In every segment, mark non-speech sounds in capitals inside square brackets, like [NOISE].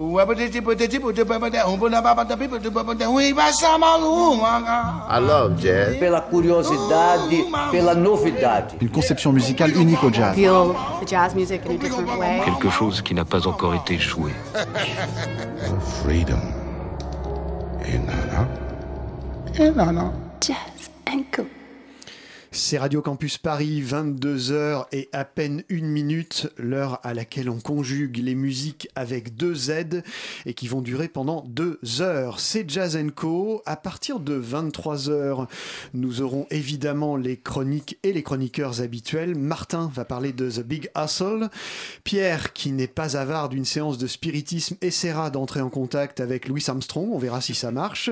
I love jazz. Pela curiosidade, pela novidade. Une conception musicale unique au jazz. Feel the jazz music in a different way. Quelque chose qui n'a pas encore été joué. Freedom. Et nana. Et nana. Jazz and. C'est Radio Campus Paris, 22h et à peine une minute, l'heure à laquelle on conjugue les musiques avec deux Z et qui vont durer pendant deux heures. C'est Jazz Co. À partir de 23h, nous aurons évidemment les chroniques et les chroniqueurs habituels. Martin va parler de The Big Hustle. Pierre, qui n'est pas avare d'une séance de spiritisme, essaiera d'entrer en contact avec Louis Armstrong. On verra si ça marche.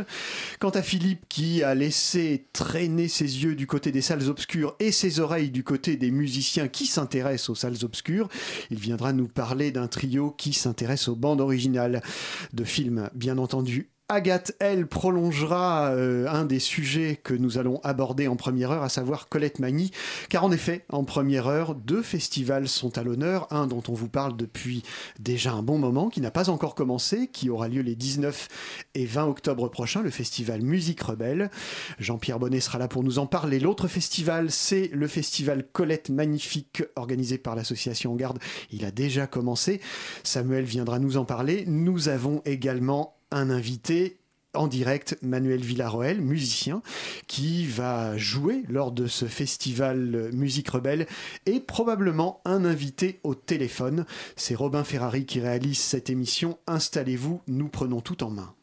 Quant à Philippe, qui a laissé traîner ses yeux du côté des salles et ses oreilles du côté des musiciens qui s'intéressent aux salles obscures. Il viendra nous parler d'un trio qui s'intéresse aux bandes originales de films, bien entendu Agathe, elle, prolongera euh, un des sujets que nous allons aborder en première heure, à savoir Colette Magny, car en effet, en première heure, deux festivals sont à l'honneur, un dont on vous parle depuis déjà un bon moment, qui n'a pas encore commencé, qui aura lieu les 19 et 20 octobre prochains, le festival Musique Rebelle. Jean-Pierre Bonnet sera là pour nous en parler. L'autre festival, c'est le festival Colette Magnifique, organisé par l'association Garde. Il a déjà commencé. Samuel viendra nous en parler. Nous avons également un invité en direct Manuel Villarroel, musicien, qui va jouer lors de ce festival Musique Rebelle et probablement un invité au téléphone. C'est Robin Ferrari qui réalise cette émission. Installez-vous, nous prenons tout en main.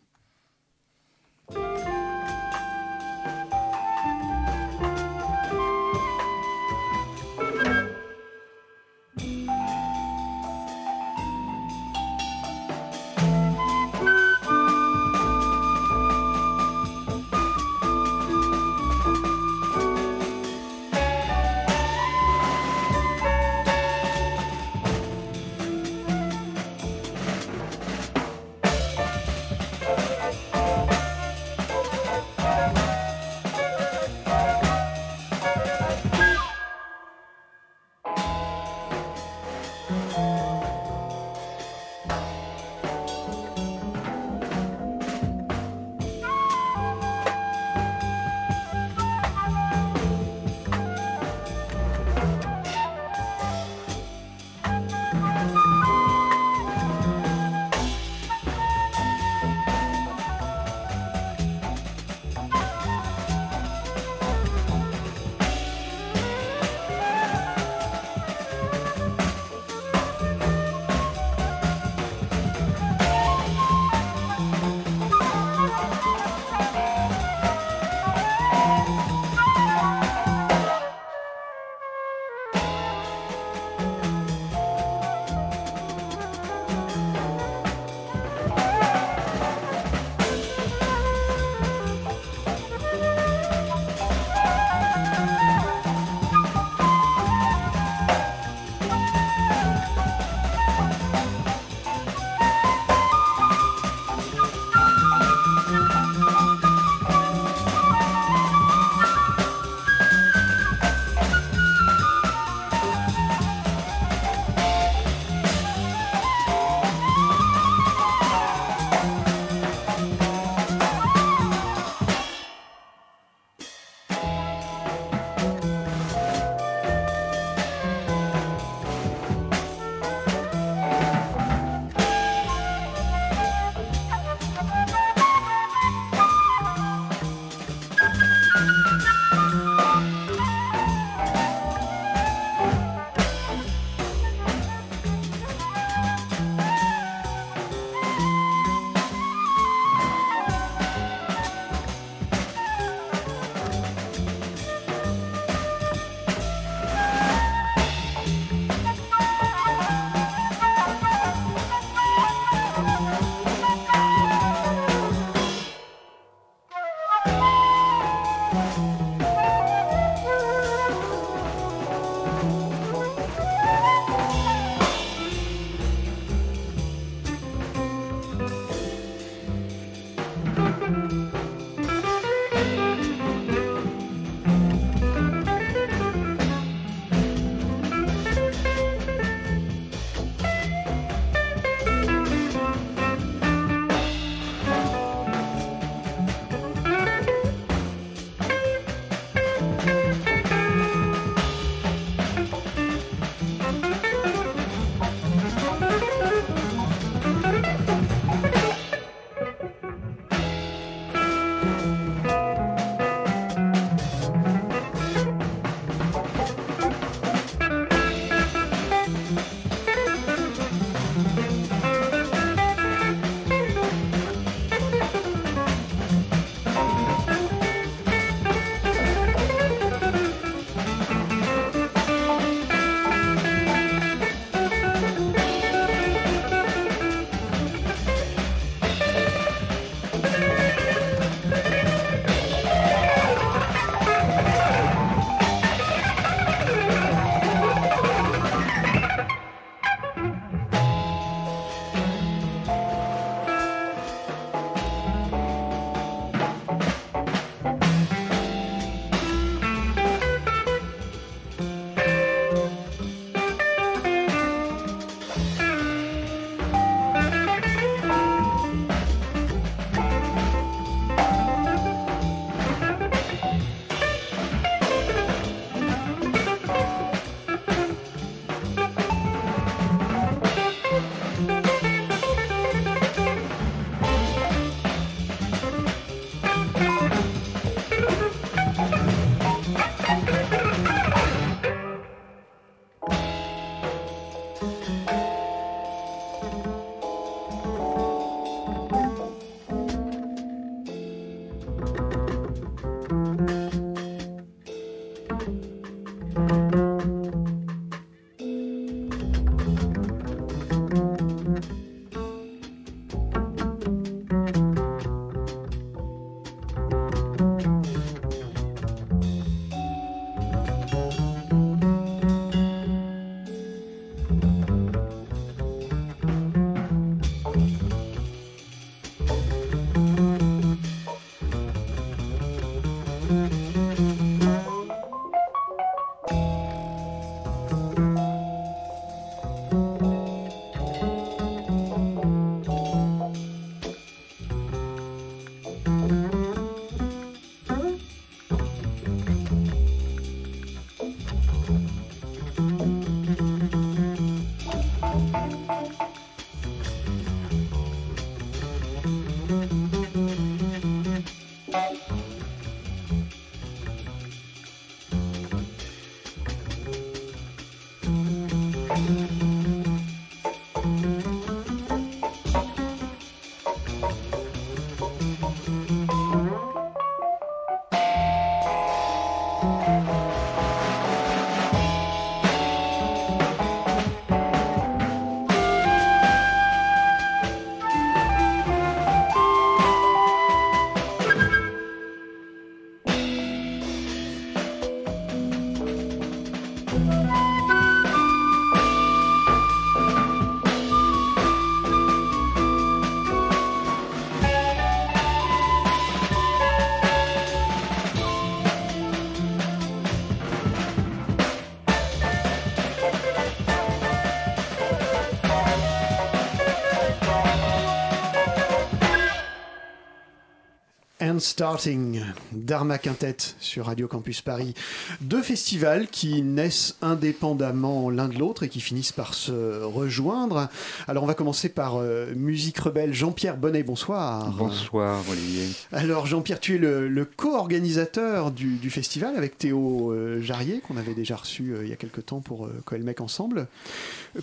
Starting d'Arma Quintet sur Radio Campus Paris. Deux festivals qui naissent indépendamment l'un de l'autre et qui finissent par se rejoindre. Alors on va commencer par euh, Musique Rebelle. Jean-Pierre Bonnet, bonsoir. Bonsoir Olivier. Alors Jean-Pierre, tu es le, co-organisateur du, festival avec Théo euh, Jarrier qu'on avait déjà reçu euh, il y a quelques temps pour Coelmec ensemble.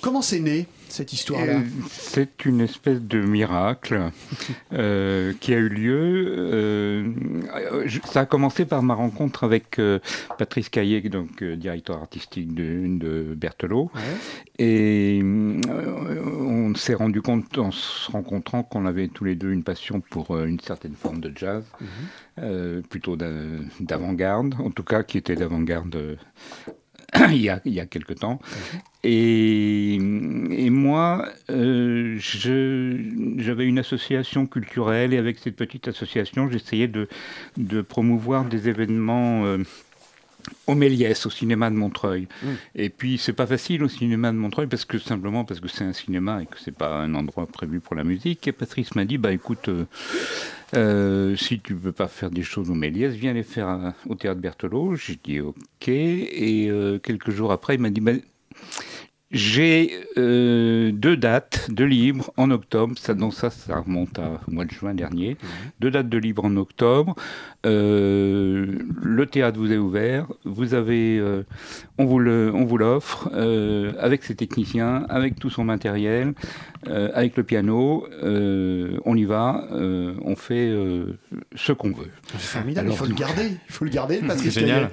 Comment c'est né cette histoire-là C'est une espèce de miracle [LAUGHS] qui a eu lieu euh, ça a commencé par ma rencontre avec euh, Patrice Caillé, donc euh, directeur artistique de, de Berthelot. Et on s'est rendu compte en se rencontrant qu'on avait tous les deux une passion pour une certaine forme de jazz, mhm. plutôt d'avant-garde, en tout cas qui était d'avant-garde [COUGHS] il, y a, il y a quelque temps. Et, et, moi, euh, j'avais une association culturelle et avec cette petite association, j'essayais de, de, promouvoir des événements euh, au Méliès, au cinéma de Montreuil. Mmh. Et puis c'est pas facile au cinéma de Montreuil parce que simplement parce que c'est un cinéma et que c'est pas un endroit prévu pour la musique. Et Patrice m'a dit bah écoute, euh, euh, si tu veux pas faire des choses au Méliès, viens les faire au théâtre Berthelot. J'ai dit ok. Et quelques jours après, il m'a dit bah, j'ai euh, deux dates de libre en octobre. Ça, donc ça, ça remonte au mois de juin dernier. Deux dates de libre en octobre. Euh, le théâtre vous est ouvert. Vous avez, euh, on vous le, on vous l'offre avec ses techniciens, avec tout son matériel, avec le piano. on y va. on fait ce qu'on veut. C'est formidable. il faut le garder. Il faut le garder [LAUGHS] parce que c'est génial.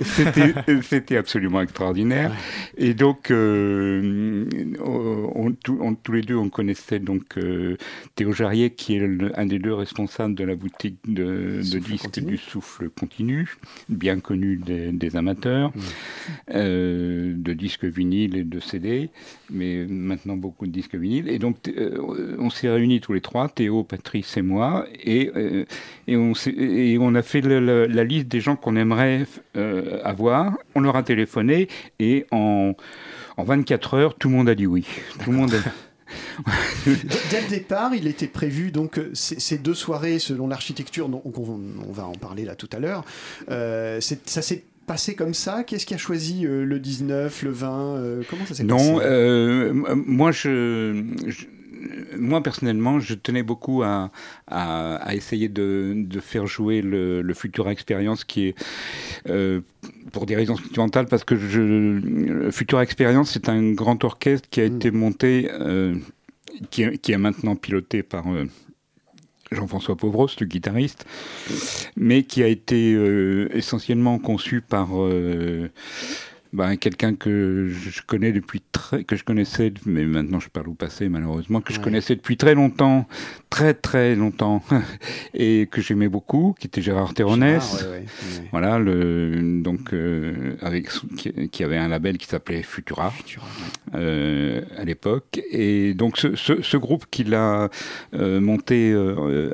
[LAUGHS] C'était absolument extraordinaire. Et donc donc, euh, on, tous les deux, on connaissait donc euh, Théo Jarrier, qui est un des deux responsables de la boutique de, disques du souffle continu, bien connu des, amateurs, mmh. euh, de disques vinyles et de CD, mais maintenant beaucoup de disques vinyles. Et donc, on s'est réunis tous les trois, Théo, Patrice et moi, et, et, on, et on, a fait la, la liste des gens qu'on aimerait avoir. On leur a téléphoné et en en 24 heures, tout le monde a dit oui. Tout le monde [LAUGHS] [LAUGHS] Dès le départ, il était prévu donc euh, ces deux soirées selon l'architecture, dont on, va en parler là tout à l'heure. Euh, ça s'est passé comme ça Qu'est-ce qui a choisi euh, le 19, le 20 Comment ça s'est passé? Non, moi je, moi personnellement, je tenais beaucoup à, essayer de, faire jouer le, le Futura Experience qui est pour des raisons sentimentales, parce que je, Future Experience, c'est un grand orchestre qui a mm. été monté, euh, qui, est, maintenant piloté par euh, Jean-François Pauvros, le guitariste, mais qui a été euh, essentiellement conçu par ben, quelqu'un que je connais depuis très, que je connaissais, mais maintenant je parle au passé malheureusement, que je connaissais depuis très longtemps, très très longtemps, [LAUGHS] et que j'aimais beaucoup, qui était Gérard Terronès. Voilà, le, donc euh, avec qui, avait un label qui s'appelait Futura, euh, à l'époque, et donc ce, ce, ce groupe qu'il a euh, monté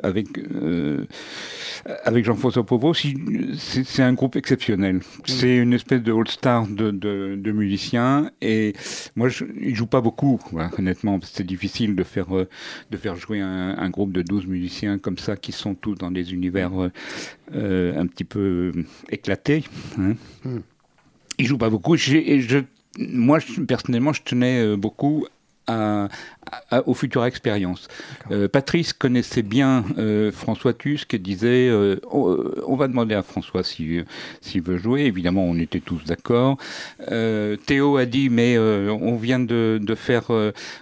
avec avec Jean-François Pauvreau, c'est un groupe exceptionnel. C'est une espèce de all-star de, de, musiciens. Et moi, je, ne joue pas beaucoup, honnêtement. C'est difficile de faire, euh, de faire jouer un, groupe de 12 musiciens comme ça, qui sont tous dans des univers euh, euh, un petit peu éclatés. Hein. Hmm. Ils jouent pas beaucoup. Et je, moi, personnellement, je tenais beaucoup à, à, aux futures expériences. Euh, Patrice connaissait bien euh, François Tusk et disait euh, on, on, va demander à François s'il si, veut jouer. Évidemment, on était tous d'accord. Théo a dit mais on vient de, de faire,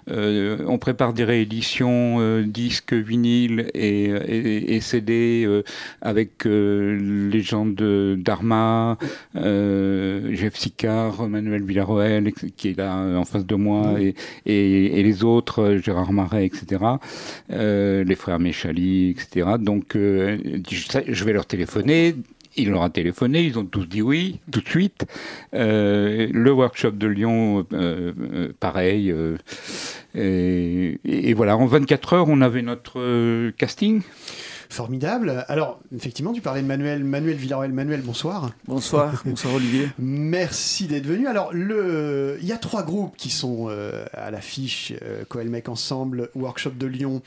on prépare des rééditions disques, vinyles et, et, et CD avec les gens de Dharma, Jeff Sicard, Manuel Villarroel qui est là en face de moi et, et, et les autres Gérard Marais, etc., euh, les frères Méchali, etc. Donc, euh, je vais leur téléphoner. Il leur a téléphoné, ils ont tous dit oui, tout de suite. Euh, le workshop de Lyon, pareil. Et, voilà, en 24 heures, on avait notre casting. Formidable. Alors, effectivement, tu parlais de Manuel, Manuel Villarreal. Manuel, bonsoir. Bonsoir, [LAUGHS] bonsoir Olivier. Merci d'être venu. Alors, le... il y a trois groupes qui sont euh, à l'affiche, euh, Coelmec Ensemble, Workshop de Lyon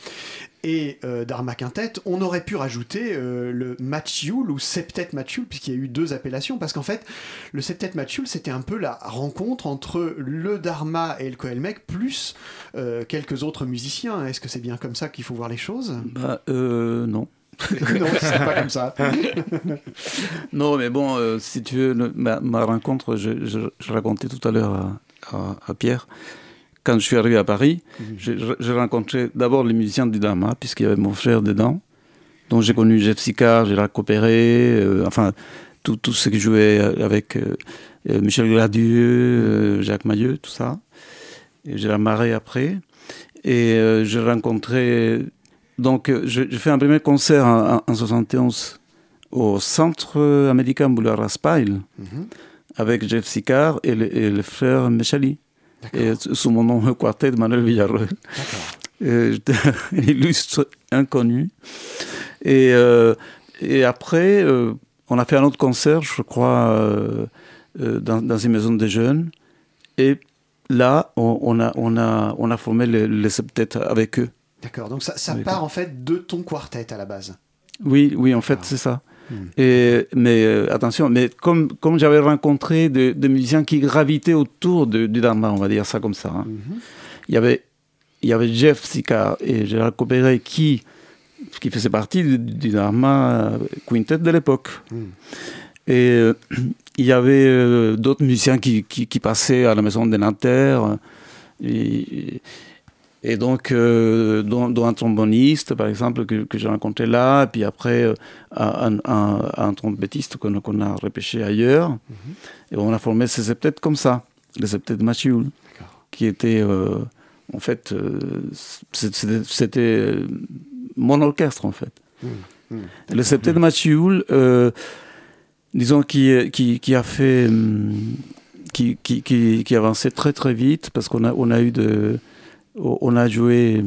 et euh, Dharma Quintet. On aurait pu rajouter euh, le Matchioul ou Septet Matchioul, puisqu'il y a eu deux appellations, parce qu'en fait, le Septet Matchioul, c'était un peu la rencontre entre le Dharma et le Coelmec, plus quelques autres musiciens. Est-ce que c'est bien comme ça qu'il faut voir les choses? Bah, non. Non, c'est pas comme ça. [LAUGHS] non, mais bon, euh, si tu veux, ma, ma, rencontre, je, je, je, racontais tout à l'heure à, à, à, Pierre, quand je suis arrivé à Paris, mmh. j'ai rencontré d'abord les musiciens du Dharma, puisqu'il y avait mon frère dedans. Donc j'ai connu Jeff Sicard, Gérard Copéré, euh, enfin, tout ceux qui jouaient avec euh, Michel Gladieux, Jacques Mailleux, tout ça. Et Gérard Marais après. Et j'ai rencontré donc, euh, je, je, fais un premier concert en, en 71 au Centre américain Boulevard Raspail mm -hmm. avec Jeff Sicard et le, et le frère Mechali. Et sous mon nom, le quartet de Manuel Villarreal. [LAUGHS] illustre inconnu. Et, euh, et après, euh, on a fait un autre concert, je crois, euh, dans, dans, une maison des jeunes. Et là, on, on, a, on, a, on a formé les, les septettes avec eux. D'accord, donc ça, ça part en fait de ton quartet à la base. Oui, oui, en fait, ah. c'est ça. Hmm. Et, mais euh, attention, mais comme, comme j'avais rencontré des de musiciens qui gravitaient autour de, du Dharma, on va dire ça comme ça, hein. mm -hmm. il, y avait, il y avait Jeff Sika et Gérard Copéré qui, qui faisaient partie du, du Dharma Quintet de l'époque. Mm. Et euh, il y avait euh, d'autres musiciens qui, qui, qui, passaient à la maison des Nanterre. Et, et donc, euh, dont, dont, un tromboniste, par exemple, que, que j'ai rencontré là, et puis après, euh, un, un, un, trompettiste qu'on qu a repêché ailleurs. Mm -hmm. Et on a formé ces septettes comme ça, les septettes Machioul, qui étaient, euh, en fait, euh, c'était mon orchestre, en fait. Mm -hmm. Le septet de Machioul, disons, qui, qui, qui, a fait. Qui, qui, qui, qui avançait très très vite, parce qu'on a, on a eu de on a joué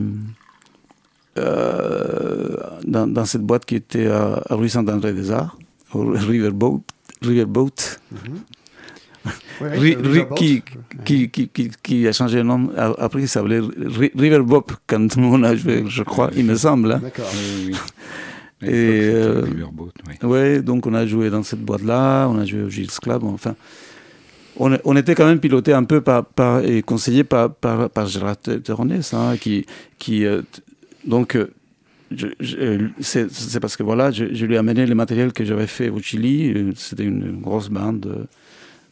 euh, dans, dans, cette boîte qui était à, à rue Saint-André-des-Arts, au Riverboat. Riverboat. Mm -hmm. ouais, qui, qui, qui, qui, a changé de nom après, il s'appelait Riverboat quand [LAUGHS] on a joué, je crois, il me semble. Hein. D'accord. Oui, oui. Et euh, oui. ouais, donc on a joué dans cette boîte-là, on a joué au Gilles Club, enfin on, on, était quand même piloté un peu par, par et conseillé par, par, par Gérard Terronès, hein, qui, qui euh, donc euh, c'est parce que voilà, je, je, lui ai amené le matériel que j'avais fait au Chili. Euh, c'était une grosse bande.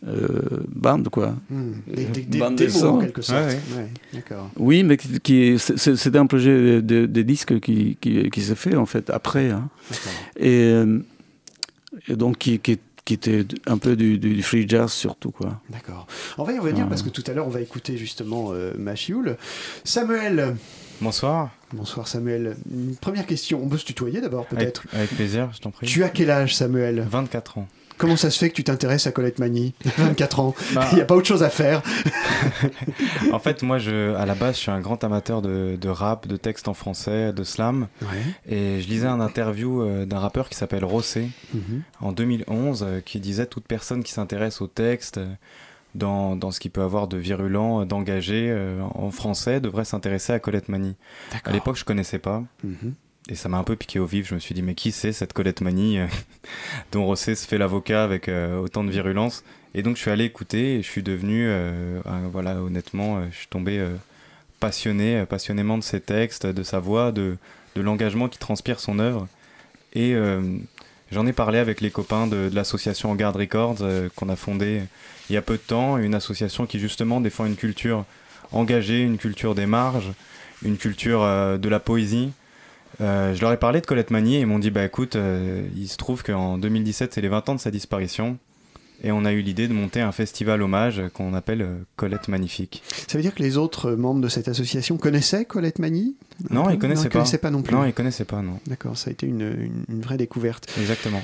Euh, bande quoi. Mmh. Des, des, des bande démos, en quelque sorte. Ouais, ouais. Ouais, oui, mais qui, qui c'était un projet de, de disque qui, qui, qui s'est fait en fait après. Hein. Et, et, donc qui, qui, qui était un peu du, du, free jazz surtout quoi. D'accord. On va y revenir parce que tout à l'heure on va écouter justement euh, Machioul. Samuel. Bonsoir. Bonsoir Samuel. Une première question, on peut se tutoyer d'abord peut-être? avec, avec, plaisir, je t'en prie. Tu as quel âge Samuel? 24 ans. Comment ça se fait que tu t'intéresses à Colette Mani [LAUGHS] 24 ans, bah... il n'y a pas autre chose à faire. [LAUGHS] en fait, moi, je, à la base, je suis un grand amateur de, de rap, de textes en français, de slam. Ouais. Et je lisais un interview euh, d'un rappeur qui s'appelle Rossé mm -hmm. en 2011, euh, qui disait toute personne qui s'intéresse au texte, euh, dans, dans, ce qui peut avoir de virulent, d'engagé euh, en français, devrait s'intéresser à Colette Mani. À l'époque, je connaissais pas. Mm -hmm et ça m'a un peu piqué au vif. Je me suis dit, mais qui c'est cette Colette Mani euh, [LAUGHS] dont Rossé se fait l'avocat avec euh, autant de virulence? Et donc, je suis allé écouter et je suis devenu, euh, voilà, honnêtement, je suis tombé passionné, passionnément de ses textes, de sa voix, de, de l'engagement qui transpire son œuvre. Et j'en ai parlé avec les copains de, de l'association Garde Records qu'on a fondée il y a peu de temps, une association qui justement défend une culture engagée, une culture des marges, une culture de la poésie. Euh, je leur ai parlé de Colette Magny et ils m'ont dit bah écoute, euh, il se trouve qu'en 2017 c'est les 20 ans de sa disparition et on a eu l'idée de monter un festival hommage qu'on appelle euh, Colette Magnifique. Ça veut dire que les autres membres de cette association connaissaient Colette Magny? Non, ils connaissaient pas. connaissaient pas non plus. Non, ils connaissaient pas, non. D'accord, ça a été une, une vraie découverte. Exactement.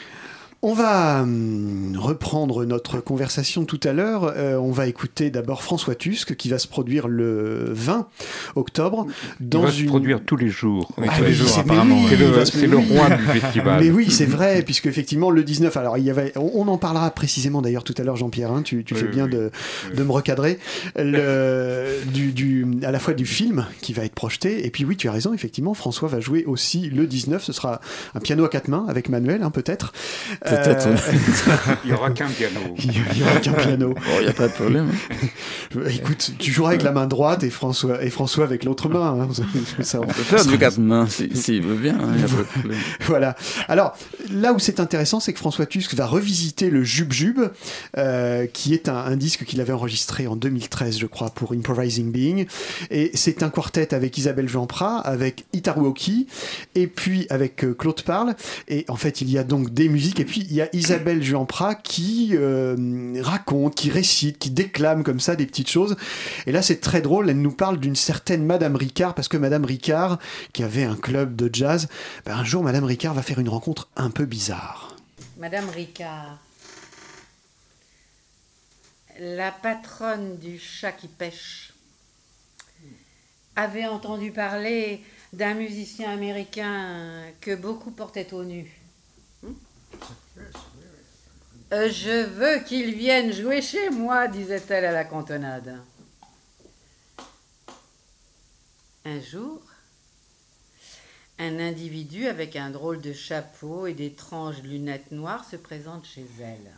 On va hum, reprendre notre conversation tout à l'heure. Euh, on va écouter d'abord François Tusk qui va se produire le 20 octobre. Dans il va se produire tous les jours. Oui, tous les jours, c'est le, roi du festival. Mais oui, c'est vrai, puisque effectivement le 19, alors il y avait, on, en parlera précisément d'ailleurs tout à l'heure, Jean-Pierre. Hein, tu, fais bien de, me recadrer. Le, du, à la fois du film qui va être projeté, et puis oui, tu as raison, effectivement, François va jouer aussi le 19. Ce sera un piano à quatre mains avec Manuel, hein, peut-être. Peut-être. Euh, [LAUGHS] il n'y aura qu'un piano. [LAUGHS] Il n'y aura qu'un piano. Il n'y a pas de problème. Écoute, tu joueras avec la main droite et François, et François avec l'autre main. Hein. [LAUGHS] Ça, on peut faire du quatre mains s'il si, veut bien. Hein, voilà. Alors, là où c'est intéressant, c'est que François Tusk va revisiter le Jub Jub, euh, qui est un, un disque qu'il avait enregistré en 2013, je crois, pour Improvising Being. Et c'est un quartet avec Isabelle Jeanprat, avec Itaru Oki, et puis avec euh, Claude Parle. Et en fait, il y a donc des musiques, et puis il y a Isabelle Juanprat qui euh, raconte, qui récite, qui déclame comme ça des petites choses. Et là, c'est très drôle. Elle nous parle d'une certaine Madame Ricard, parce que Madame Ricard, qui avait un club de jazz, ben, un jour, Madame Ricard va faire une rencontre un peu bizarre. Madame Ricard, la patronne du chat qui pêche, avait entendu parler d'un musicien américain que beaucoup portaient au nu. Euh, je veux qu'il vienne jouer chez moi, disait-elle à la cantonade. Un jour, un individu avec un drôle de chapeau et d'étranges lunettes noires se présente chez elle.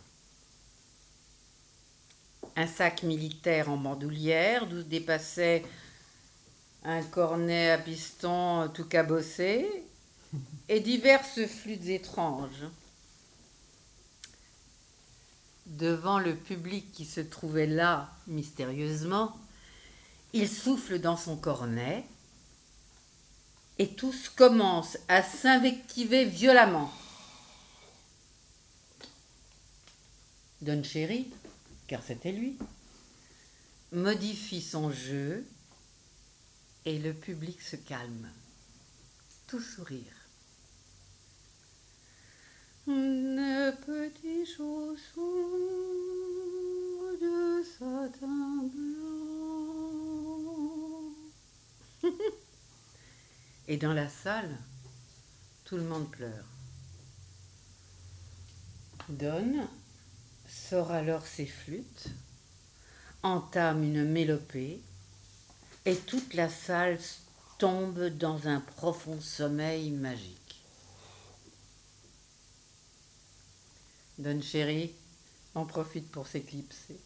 Un sac militaire en bandoulière d'où dépassait un cornet à piston tout cabossé et diverses flûtes étranges devant le public qui se trouvait là mystérieusement, il souffle dans son cornet et tous commencent à s'invectiver violemment. Don Cherry, car c'était lui, modifie son jeu et le public se calme, tout sourire. Les petits de satin blanc. Et dans la salle, tout le monde pleure. Donne sort alors ses flûtes, entame une mélopée, et toute la salle tombe dans un profond sommeil magique. Don Chéri en profite pour s'éclipser.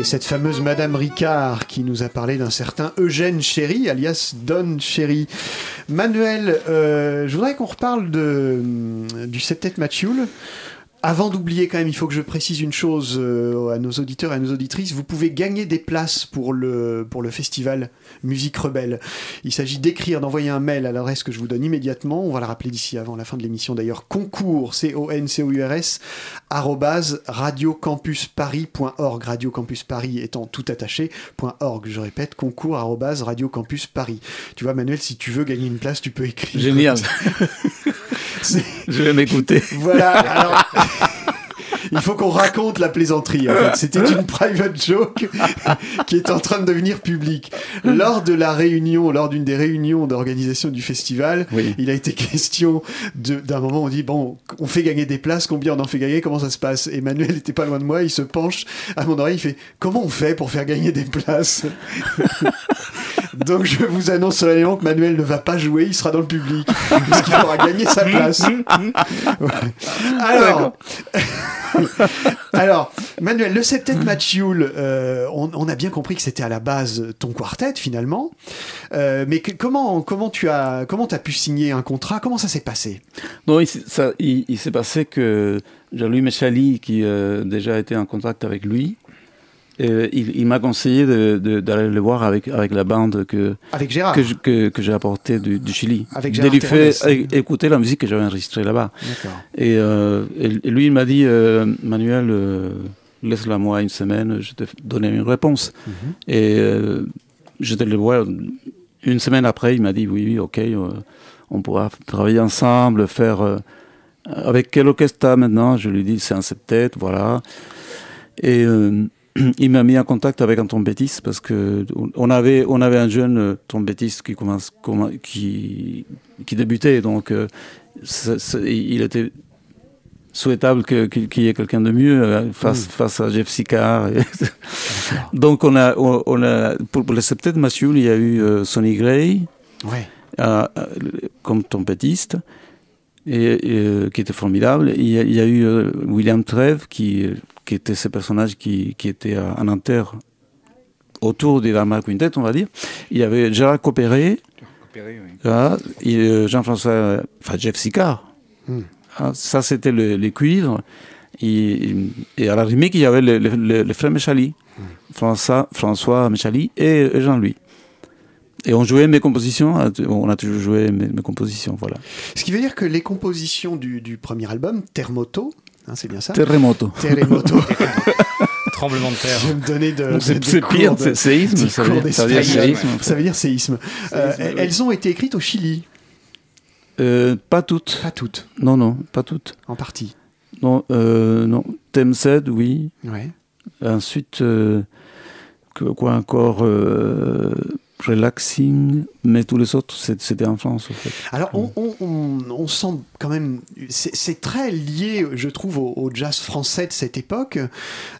Et cette fameuse Madame Ricard qui nous a parlé d'un certain Eugène Chéry, alias Don Chéry. Manuel, euh, je voudrais qu'on reparle de, du septet Matioul. Avant d'oublier quand même, il faut que je précise une chose euh, à nos auditeurs et à nos auditrices. Vous pouvez gagner des places pour le, pour le festival Musique Rebelle. Il s'agit d'écrire, d'envoyer un mail à l'adresse que je vous donne immédiatement. On va la rappeler d'ici avant la fin de l'émission d'ailleurs. Concours, C-O-N-C-O-U-R-S, arrobase radiocampusparis.org. Radio Campus Paris étant tout attaché, .org. Je répète, concours, arrobase Paris. Tu vois, Manuel, si tu veux gagner une place, tu peux écrire. Génial. [LAUGHS] [LAUGHS] Je vais m'écouter. Voilà, [LAUGHS] alors. Il faut qu'on raconte la plaisanterie. En fait. C'était une private joke [LAUGHS] qui est en train de devenir publique. Lors de la réunion, lors d'une des réunions d'organisation du festival, Oui. il a été question d'un moment où on dit bon, on fait gagner des places, combien on en fait gagner, comment ça se passe? Emmanuel était pas loin de moi, il se penche à mon oreille, il fait comment on fait pour faire gagner des places? Donc je vous annonce solennellement que Manuel ne va pas jouer, il sera dans le public parce qu'il aura gagné sa place. Ouais. Alors. [LAUGHS] Alors, Manuel, le septet Matchioul, euh, on, on a bien compris que c'était à la base ton quartet finalement. Euh, mais que- comment, comment tu as, comment as pu signer un contrat? Comment ça s'est passé? Non, il, s'est- ça- il- il s'est passé que Jean-Louis Méchali, qui euh, déjà était en contact avec lui, euh, il, il m'a conseillé de- de- d'aller le voir avec, avec la bande que, Avec Gérard que, je- que, que j'ai apportée du, du Chili. Avec de Gérard lui faire Terrones. é- écouter la musique que j'avais enregistrée là-bas. Et, euh, et- et lui, il m'a dit, euh, Manuel, laisse-la moi une semaine, je te donner une réponse. Mhm. Et euh, j'étais le voir une semaine après, il m'a dit, oui, oui, ok, on pourra travailler ensemble, faire... avec quel orchestre maintenant? Je lui dis, c'est un septet, voilà. Et euh, [CLEARS THROAT] il m'a mis en contact avec un trompettiste parce que on avait, on avait un jeune euh, trompettiste qui, commence, commen- qui, qui débutait, donc euh, ça- ça- il était souhaitable qu'il y ait quelqu'un de mieux euh, face, face à Jeff Sicard. [LAUGHS] Donc on a, on, a pour, le septet Mathieu, il y a eu Sonny Gray Ouais. euh, comme trompettiste, et, et, qui était formidable. Il y a, il y a eu William Treve, qui, qui était ce personnage qui, qui était à- en inter autour des Dharma Quintet, on va dire. Il y avait Gérard oui. ah, euh, Jean-François, enfin Jeff Sicard. Hmm. Ah, ça, c'était le- les cuivres. Et, et à la rythmique, il y avait le, le, le- le frère Méchali, François, François Méchali et, et Jean-Louis. Et on jouait mes compositions, on a toujours joué mes, mes compositions, voilà. Ce qui veut dire que les compositions du, du premier album, Terremoto, hein, c'est bien ça Terremoto. Terremoto. [LAUGHS] Tremblement de terre. Je vais me donner de, c'est- pire, c'est séisme, ça veut dire- ça veut dire d'espagnol. séisme. Ça veut dire séisme. Euh, Séisme, oui. elles ont été écrites au Chili, Euh, pas toutes. pas toutes, Non, non, pas toutes. en partie. Non, euh, non. Temsed, oui. Ouais. Ensuite, euh, quoi encore euh, Relaxing, mais tous les autres, c'était en France. En fait. Alors, on, on, on, on, sent quand même. C'est très lié, je trouve, au, au, jazz français de cette époque.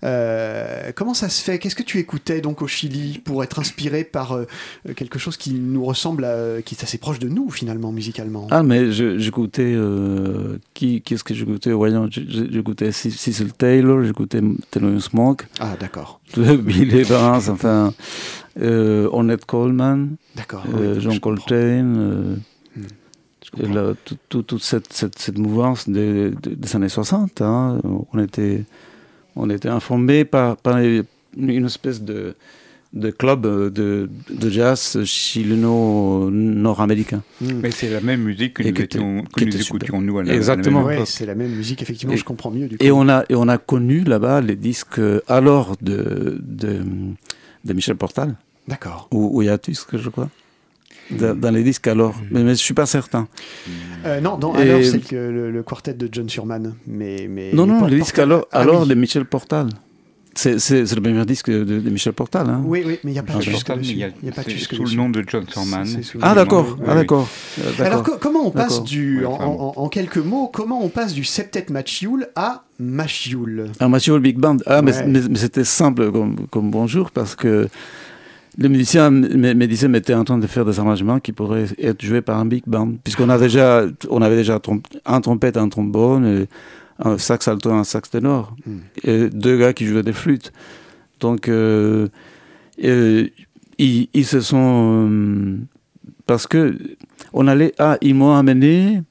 Euh, comment ça se fait? Qu'est-ce que tu écoutais donc au Chili pour être inspiré par euh, quelque chose qui nous ressemble, à, qui est assez proche de nous, finalement, musicalement? Ah, mais j'écoutais. Euh, qui, Qu'est-ce que j'écoutais? Voyons, j'écoutais Cecil Taylor, j'écoutais Taylor Smoke. Ah, d'accord. [LAUGHS] Bill Evans, enfin Ornette Coleman, euh, John Coltrane, euh, hmm. la, tout, tout, toute cette, cette, cette mouvance des, des années 60. Hein, on, était, on était informés par, par une espèce de, de club de, de jazz chileno-nord-américain. Mm. Mais c'est la même musique que nous, étions, que nous écoutions nous à la Exactement. Ouais, c'est la même musique, effectivement, et, je comprends mieux. Du coup. Et, on a, et on a connu là-bas les disques alors de, de, de Michel Portal. D'accord. Ou, ou Yatus, je crois. Dans, dans les disques alors, mais, mais je suis pas certain. Euh, non, dans, alors c'est le, quartet de John Surman, mais, mais non non, les disques alors, ah, alors oui. de Michel Portal. C'est le premier disque de, de, Michel Portal. Hein. Oui, oui, mais il n'y a pas de Portal. Il y a, y a pas de sous le nom de John Surman. Ah d'accord, ah, d'accord. Alors co comment on passe du, en, en, en, quelques mots, comment on passe du septet Machioul à Machioul À Machioul Big Band. Ah, ouais. mais, mais c'était simple comme, comme, bonjour parce que le musicien me, disait mais était en train de faire des arrangements qui pourraient être joués par un big band puisqu'on a déjà on avait déjà un trompette, un trombone. Et, un sax alto et un sax ténor, mm. et deux gars qui jouaient des flûtes. Donc, euh, ils, ils, se sont. Euh, parce que on allait. Ah, ils m'ont amené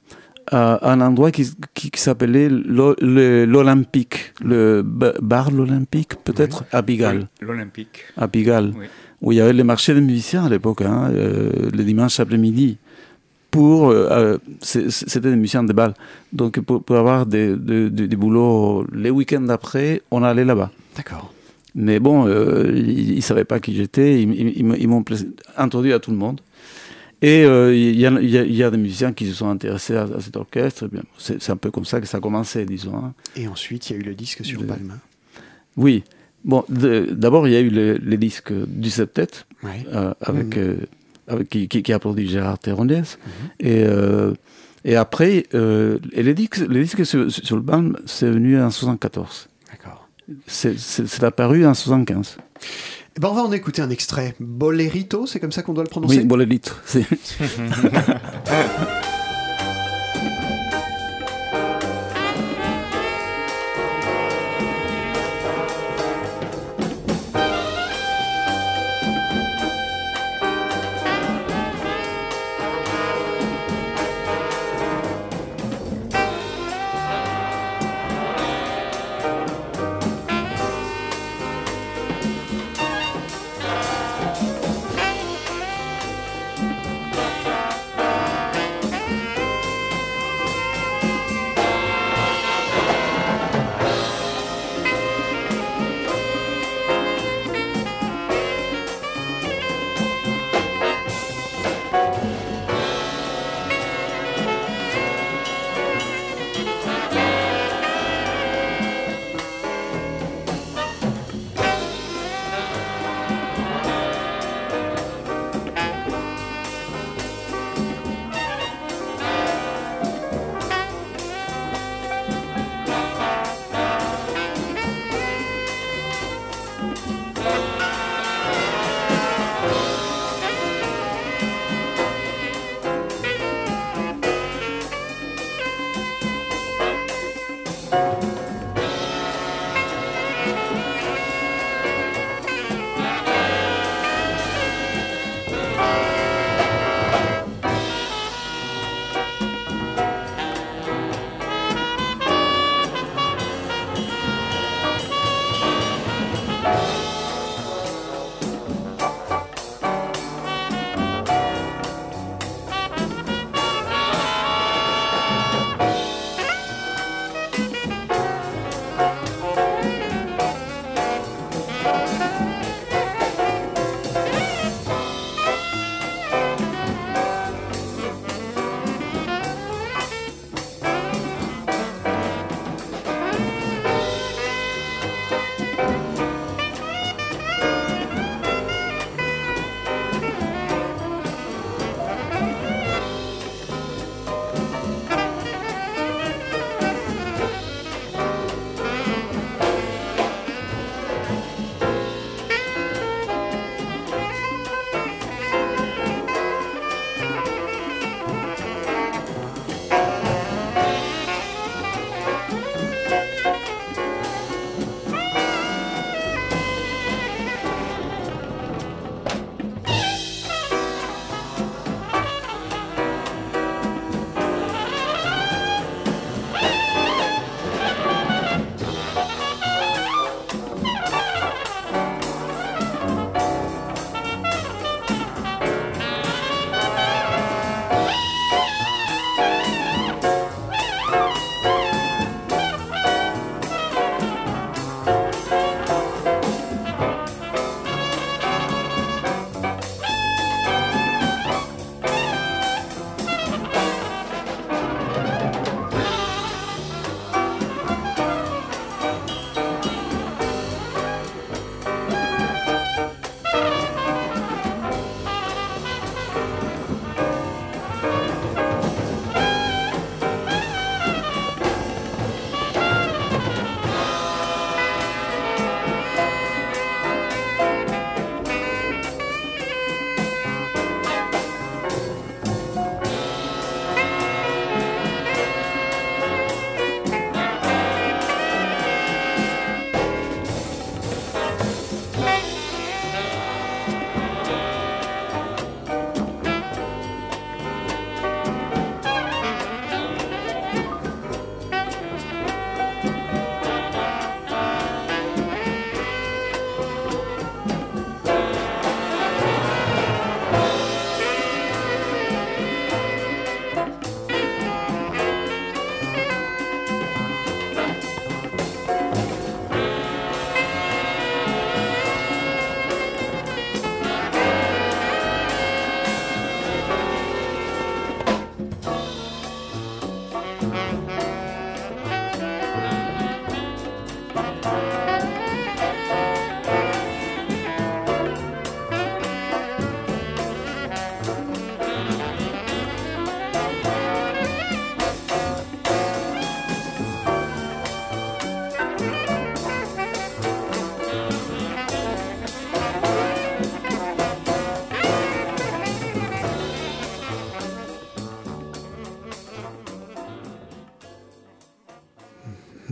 à un endroit qui, qui, qui s'appelait l'Olympique, le bar l'Olympique, peut-être, oui. à Pigalle. L'Olympique. À Pigalle, oui. où il y avait les marchés de musiciens à l'époque, hein, euh, le dimanche après-midi pour euh, c'était des musiciens de bal. Donc pour, pour avoir des, des, des, des boulots les week-ends d'après on allait là-bas. D'accord. Mais bon euh, ils, ils savaient pas qui j'étais ils, ils, ils m'ont introduit à tout le monde. Et euh, il y, a, y, a, y, a des musiciens qui se sont intéressés à, à cet orchestre. C'est un peu comme ça que ça a commencé disons hein. et ensuite il y a eu le disque sur de... Palme oui. Bon d'abord il y a eu les, les disques du septet ouais. euh, avec mmh qui, qui, qui, a produit Gérard Terronès. Mm -hmm. et, euh, et après, euh, et les disques, les disques sur, sur le BAM, c'est venu en 74. D'accord. C'est apparu en 75. Eh ben on va en écouter un extrait. Bolerito, c'est comme ça qu'on doit le prononcer? Oui, Bolerito. [LAUGHS]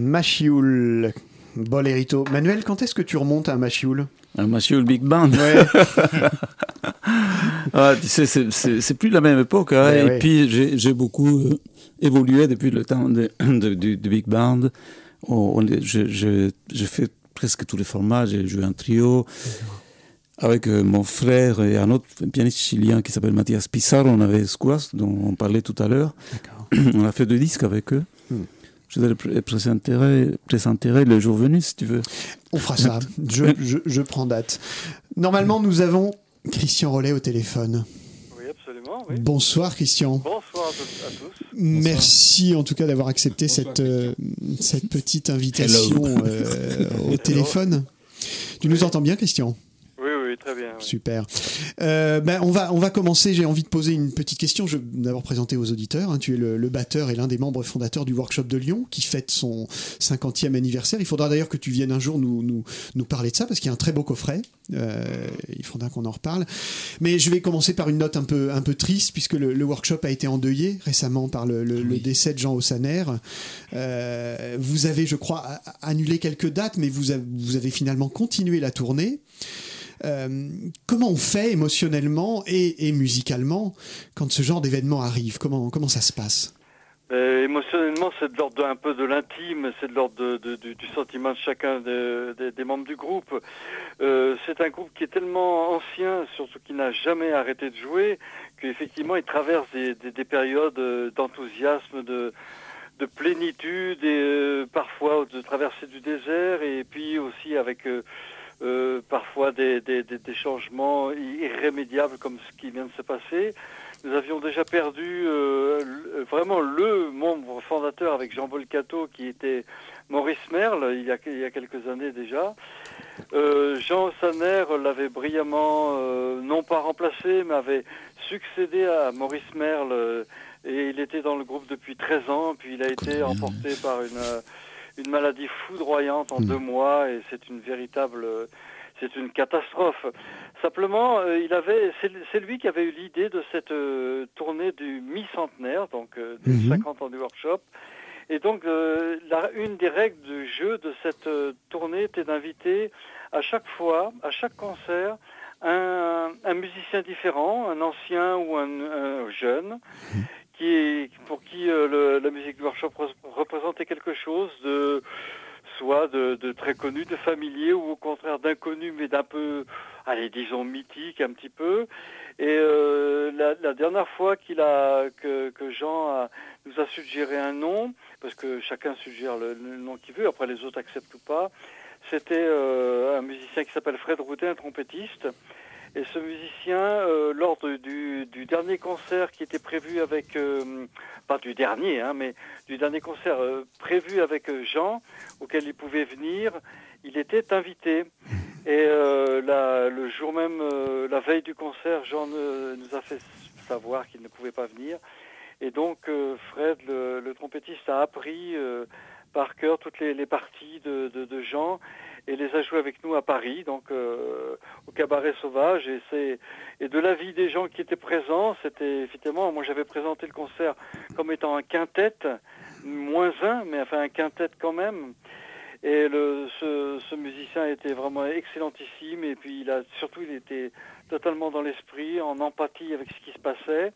Machioul, Bolerito. Manuel, quand est-ce que tu remontes à Machioul Un Machioul Big Band [LAUGHS] ah, tu sais, c'est plus la même époque. Hein, et puis, j'ai beaucoup euh, évolué depuis le temps de, [COUGHS] du, Big Band. je, fais presque tous les formats. J'ai joué un trio avec euh, mon frère et un autre pianiste chilien qui s'appelle Mathias Pissarro. On avait Squas, dont on parlait tout à l'heure. [COUGHS] on a fait deux disques avec eux. Hmm. Je vais le présenter, le jour venu, si tu veux. On fera ça. [LAUGHS] je, je prends date. Normalement, nous avons Christian Rollet au téléphone. Oui, absolument. Bonsoir Christian. Bonsoir à tous. Merci en tout cas d'avoir accepté cette, euh, cette petite invitation euh, [LAUGHS] au téléphone. Tu nous entends bien Christian? Très bien. Super. Euh, ben, on, va, on va commencer. J'ai envie de poser une petite question. Je vais d'abord présenter aux auditeurs. Hein. Tu es le, batteur et l'un des membres fondateurs du Workshop de Lyon qui fête son 50e anniversaire. Il faudra d'ailleurs que tu viennes un jour nous, nous, nous parler de ça parce qu'il y a un très beau coffret. Euh, il faudra qu'on en reparle. Mais je vais commencer par une note un peu, un peu triste puisque le, workshop a été endeuillé récemment par le, décès de Jean Ossaner. Euh, vous avez, je crois, annulé quelques dates, mais vous avez, vous avez finalement continué la tournée. Euh, comment on fait émotionnellement et, musicalement quand ce genre d'événement arrive? Comment, comment ça se passe? Euh, émotionnellement, c'est de l'ordre un peu de l'intime, c'est de l'ordre du, sentiment de chacun des membres du groupe. Euh, c'est un groupe qui est tellement ancien, surtout qu'il n'a jamais arrêté de jouer, qu'effectivement, il traverse des, périodes d'enthousiasme, de, de plénitude et parfois de traversée du désert, et puis aussi avec euh, parfois des, des, des, changements irrémédiables comme ce qui vient de se passer. Nous avions déjà perdu euh, vraiment le membre fondateur avec Jean Volcato qui était Maurice Merle il y a, il y a quelques années déjà. Euh, Jean Saner l'avait brillamment non pas remplacé mais avait succédé à Maurice Merle et il était dans le groupe depuis 13 ans puis il a été emporté par une une maladie foudroyante en hmm. deux mois et c'est une véritable, c'est une catastrophe. Simplement, euh, il avait, c'est lui qui avait eu l'idée de cette euh, tournée du mi-centenaire, donc euh, des 50 ans du workshop. Et donc, la, une des règles du jeu de cette tournée était d'inviter à chaque fois, à chaque concert, un, un musicien différent, un ancien ou un, un jeune, hmm qui pour qui euh, la musique du workshop représentait quelque chose de soit de, très connu, de familier, ou au contraire d'inconnu, mais d'un peu, allez, disons mythique un petit peu. Et euh, la, dernière fois qu'il a que, Jean nous a suggéré un nom, parce que chacun suggère le, nom qu'il veut, après les autres acceptent ou pas, c'était euh, un musicien qui s'appelle Fred Routet, un trompettiste. Et ce musicien, euh, lors du, dernier concert qui était prévu avec, euh, pas du dernier, hein, mais du dernier concert euh, prévu avec Jean, auquel il pouvait venir, il était invité. Et le jour même, la veille du concert, Jean nous a fait savoir qu'il ne pouvait pas venir. Et donc Fred, le, trompettiste, a appris par cœur toutes les, parties de, de Jean et les a joués avec nous à Paris, donc euh, au cabaret sauvage. Et et de l'avis des gens qui étaient présents, c'était effectivement, moi j'avais présenté le concert comme étant un quintet, moins un, mais enfin un quintet quand même. Et le, ce, ce, musicien était vraiment excellentissime et puis il a surtout il était totalement dans l'esprit, en empathie avec ce qui se passait.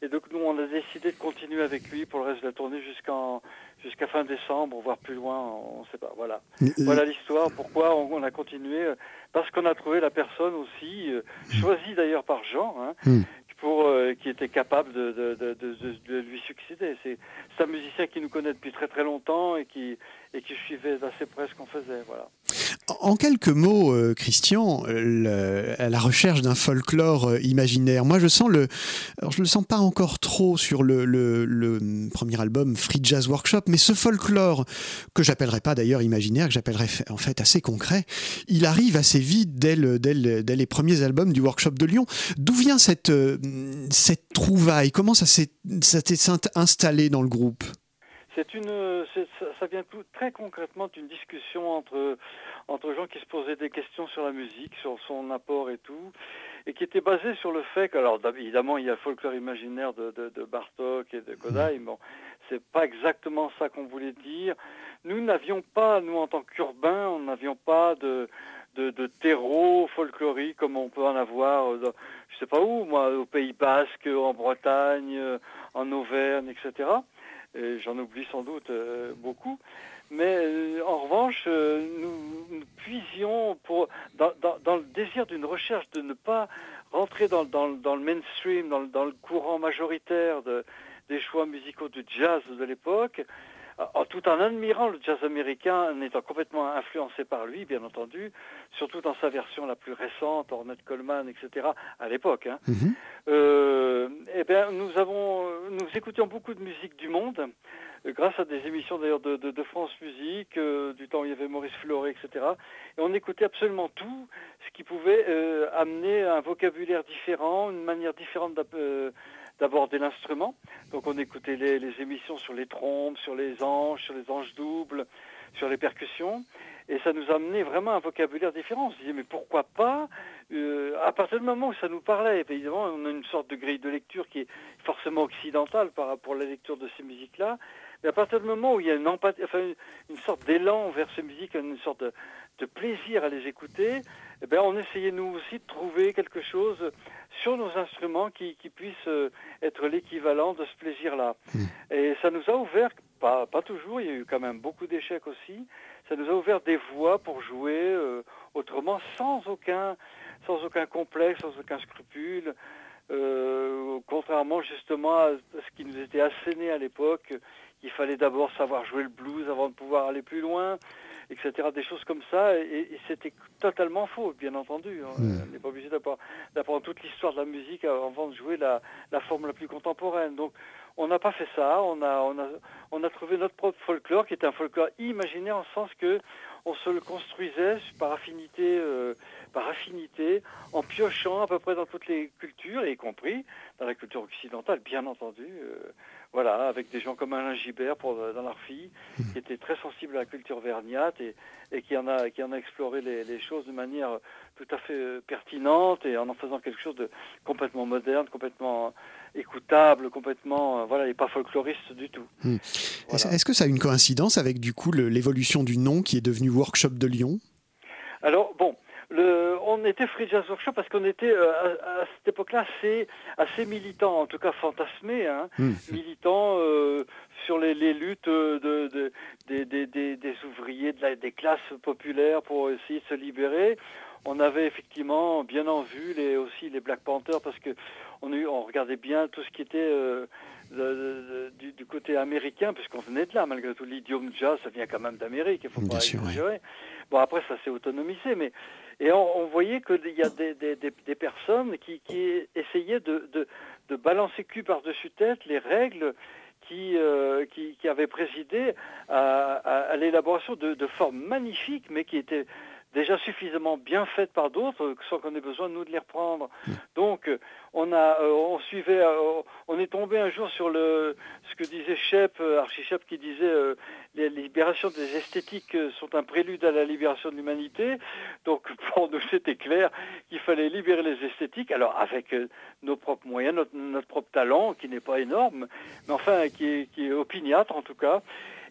Et donc nous on a décidé de continuer avec lui pour le reste de la tournée jusqu'en jusqu'à fin décembre, voire plus loin, on ne sait pas. Voilà, voilà l'histoire. Pourquoi on, a continué Parce qu'on a trouvé la personne aussi, euh, choisie d'ailleurs par Jean, hein, hmm. pour euh, qui était capable de, de, de, de lui succéder. C'est un musicien qui nous connaît depuis très très longtemps et qui et qui suivait assez près ce qu'on faisait. Voilà. En quelques mots, euh, Christian, à la recherche d'un folklore euh, imaginaire, moi je sens le, alors je le sens pas encore trop sur le, le, premier album Free Jazz Workshop, mais ce folklore que j'appellerais pas d'ailleurs imaginaire, que j'appellerais en fait assez concret, il arrive assez vite dès, dès, dès les premiers albums du Workshop de Lyon. D'où vient cette, euh, cette trouvaille? Comment ça s'est installé dans le groupe? C'est une, ça vient tout, très concrètement d'une discussion entre entre gens qui se posaient des questions sur la musique, sur son apport et tout, et qui était basée sur le fait que, alors évidemment, il y a le folklore imaginaire de, de, Bartok et de Kodai, bon, c'est pas exactement ça qu'on voulait dire. Nous n'avions pas, nous en tant qu'urbains, on n'avions pas de, de, de, terreau folklorique comme on peut en avoir, dans, je sais pas où, moi, au Pays Basque, en Bretagne, en Auvergne, etc. J'en oublie sans doute euh, beaucoup. Mais euh, en revanche, euh, nous, nous, puisions pour, dans, dans, le désir d'une recherche de ne pas rentrer dans, le mainstream, dans, le courant majoritaire de, des choix musicaux du jazz de l'époque, tout en admirant le jazz américain, en étant complètement influencé par lui, bien entendu, surtout dans sa version la plus récente, Ornette Coleman, etc., à l'époque. Hein. Mm -hmm. euh, eh bien, nous avons, nous écoutions beaucoup de musique du monde, euh, grâce à des émissions d'ailleurs de, de, de, France Musique, euh, du temps où il y avait Maurice Fleuret, etc. Et on écoutait absolument tout, ce qui pouvait euh, amener un vocabulaire différent, une manière différente d'aborder l'instrument. Donc on écoutait les, émissions sur les trompes, sur les anges, sur les anges doubles, sur les percussions. Et ça nous amenait vraiment un vocabulaire différent. On se disait, mais pourquoi pas euh, À partir du moment où ça nous parlait, évidemment, on a une sorte de grille de lecture qui est forcément occidentale par rapport à la lecture de ces musiques-là. Mais à partir du moment où il y a une, empathie, enfin, une, sorte d'élan vers ces musiques, une sorte de, plaisir à les écouter, eh bien, on essayait nous aussi de trouver quelque chose sur nos instruments qui, qui puisse euh, être l'équivalent de ce plaisir-là. Mmh. Et ça nous a ouvert, pas, pas toujours, il y a eu quand même beaucoup d'échecs aussi, ça nous a ouvert des voies pour jouer euh, autrement sans aucun, sans aucun complexe, sans aucun scrupule. Euh, contrairement justement à ce qui nous était asséné à l'époque, il fallait d'abord savoir jouer le blues avant de pouvoir aller plus loin, etc. Des choses comme ça, et, et c'était totalement faux, bien entendu. Mmh. On n'est pas obligé d'apprendre toute l'histoire de la musique avant de jouer la, la forme la plus contemporaine. Donc, on n'a pas fait ça. On a, on a, on a trouvé notre propre folklore, qui est un folklore imaginaire en sens que on se le construisait par affinité, euh, par affinité, en piochant à peu près dans toutes les cultures, y compris dans la culture occidentale, bien entendu. Euh, voilà, avec des gens comme Alain Gibert pour, dans leur fille, qui était très sensible à la culture vergnate et, et qui, en a, qui en a exploré les, les, choses de manière tout à fait euh, pertinente et en en faisant quelque chose de complètement moderne, complètement écoutable, complètement, euh, voilà, et pas folkloriste du tout. Voilà. Est-ce que ça a une coïncidence avec du coup l'évolution du nom qui est devenu Workshop de Lyon? Alors bon, le, on était Free Jazz Workshop parce qu'on était euh, à, à, cette époque-là assez, assez militant, en tout cas fantasmé, hein, mmh. militant euh, sur les, les luttes de, de, de, des, des ouvriers, de la, des classes populaires pour essayer de se libérer. On avait effectivement bien en vue les, aussi les Black Panthers parce que on, eu, on regardait bien tout ce qui était euh, de, du, du, côté américain, puisqu'on venait de là, malgré tout. L'idiome jazz, ça vient quand même d'Amérique, il faut pas exagérer. Ouais. Bon, après, ça s'est autonomisé, mais et on, voyait qu'il y a des, personnes qui, essayaient de, balancer cul par-dessus tête les règles qui, euh, avaient présidé à, l'élaboration de, formes magnifiques, mais qui étaient déjà suffisamment bien faites par d'autres sans qu'on ait besoin de nous de les reprendre. Mmh. Donc on a euh, on suivait euh, on est tombé un jour sur le ce que disait Shep euh, Archie Shep qui disait euh, les libérations des esthétiques sont un prélude à la libération de l'humanité. Donc [LAUGHS] pour nous c'était clair qu'il fallait libérer les esthétiques alors avec euh, nos propres moyens, notre, notre propre talent qui n'est pas énorme mais enfin qui est, qui est opiniâtre en tout cas.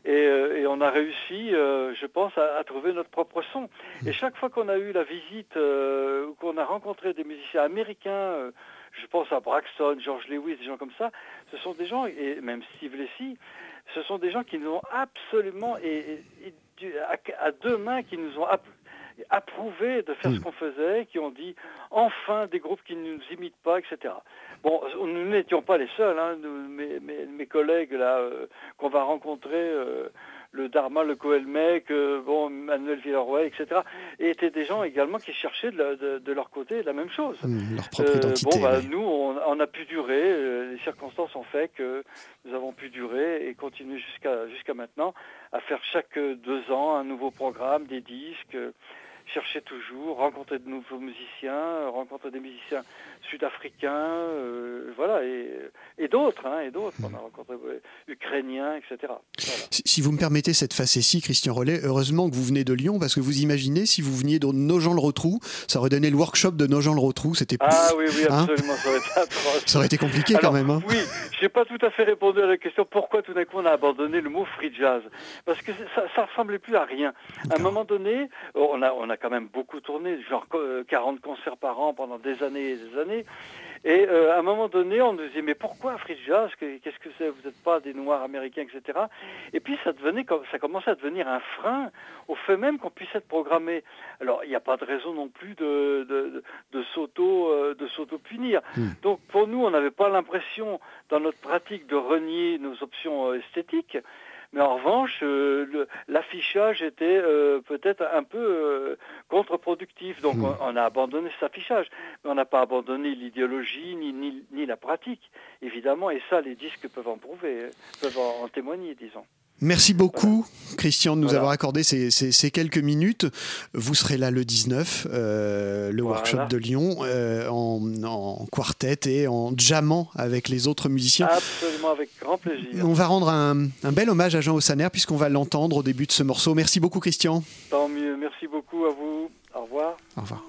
Et, euh, et, on a réussi, euh, je pense, à, trouver notre propre son. Et chaque fois qu'on a eu la visite, euh, qu'on a rencontré des musiciens américains, je pense à Braxton, George Lewis, des gens comme ça, ce sont des gens, et même Steve Lacy, ce sont des gens qui nous ont absolument, et, à, deux mains, qui nous ont approuvé de faire mmh. ce qu'on faisait, qui ont dit enfin des groupes qui ne nous imitent pas, etc. Bon, nous n'étions pas les seuls, hein, nous, mes, mes, mes, collègues là euh, qu'on va rencontrer, euh, le Dharma, le Coelmec, euh, bon, Manuel Villeroy, etc., et étaient des gens également qui cherchaient de, la, de, de leur côté la même chose. Mmh, leur propre identité. bon, bah, oui. nous, on, on, a pu durer, les circonstances ont fait que nous avons pu durer et continuer jusqu'à jusqu'à maintenant à faire chaque deux ans un nouveau programme, des disques chercher toujours, rencontrer de nouveaux musiciens, rencontrer des musiciens sud-africains, euh, voilà, et, et d'autres, hein, et d'autres. On a rencontré euh, ukrainiens, etc. Voilà. Si, si vous me permettez cette facétie, Christian Rollet, heureusement que vous venez de Lyon, parce que vous imaginez si vous veniez de Nogent-le-Rotrou, ça aurait donné le workshop de Nogent-le-Rotrou. C'était Ah oui, oui, Hein absolument, ça aurait été atroce. Ça aurait été compliqué quand même. hein. Oui, j'ai pas tout à fait répondu à la question pourquoi tout d'un coup on a abandonné le mot free jazz? Parce que ça, ça ressemblait plus à rien. À un moment donné, on a, on a quand même beaucoup tourné, genre euh, 40 concerts par an pendant des années et des années. Et euh, à un moment donné, on nous disait mais pourquoi free jazz Que- Qu'est-ce que c'est? Vous n'êtes pas des Noirs américains, etc. Et puis ça devenait, comme- ça commençait à devenir un frein au fait même qu'on puisse être programmé. Alors il n'y a pas de raison non plus de, de, de, euh, s'auto-punir. Donc pour nous, on n'avait pas l'impression dans notre pratique de renier nos options euh, esthétiques. Mais en revanche, euh, l'affichage était euh, peut-être un peu euh, contre-productif. Donc on, on a abandonné cet affichage. Mais on n'a pas abandonné l'idéologie ni, ni, ni la pratique, évidemment. Et ça, les disques peuvent en prouver, peuvent en, en témoigner, disons. Merci beaucoup, Christian, de nous avoir accordé ces, ces- ces quelques minutes. Vous serez là le 19, euh, le Voilà. workshop de Lyon, euh, en, en quartet et en jammant avec les autres musiciens. Absolument, avec grand plaisir. On va rendre un, un bel hommage à Jean Ossaner puisqu'on va l'entendre au début de ce morceau. Merci beaucoup, Christian. Tant mieux. Merci beaucoup à vous. Au revoir. Au revoir.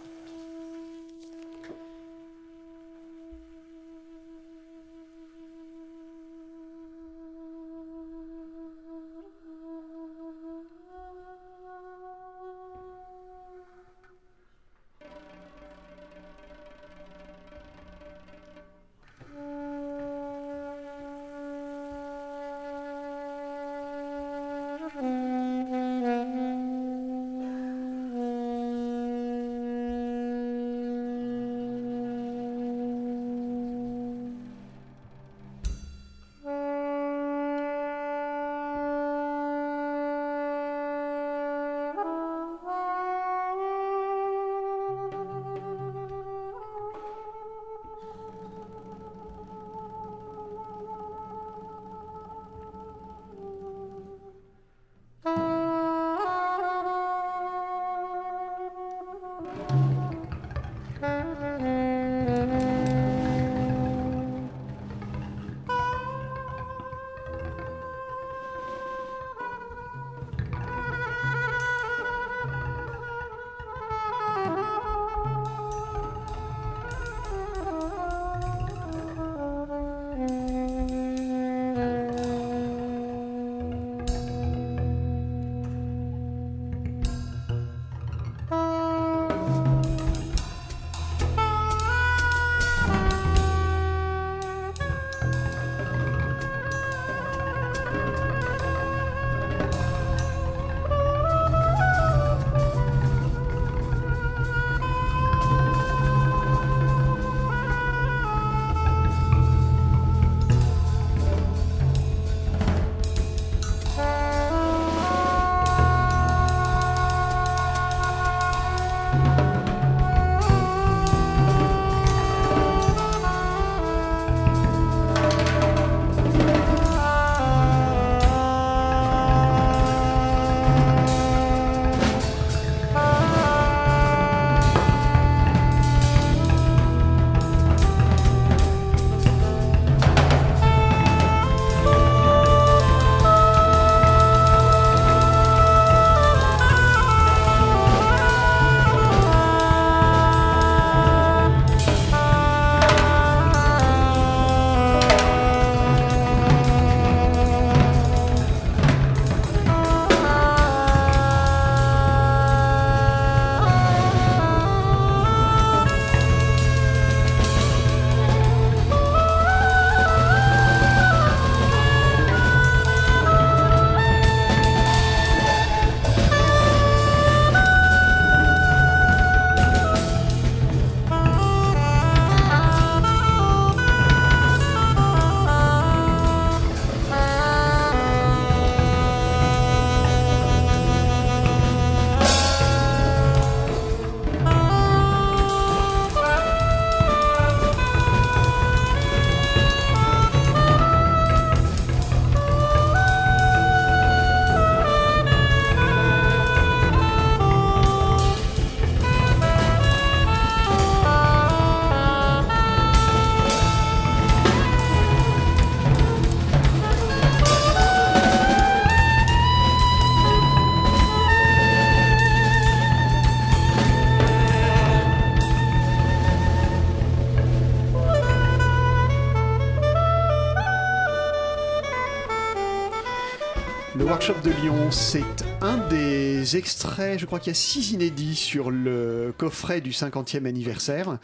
Lyon, c'est un des extraits, je crois qu'il y a six inédits sur le coffret du 50e anniversaire.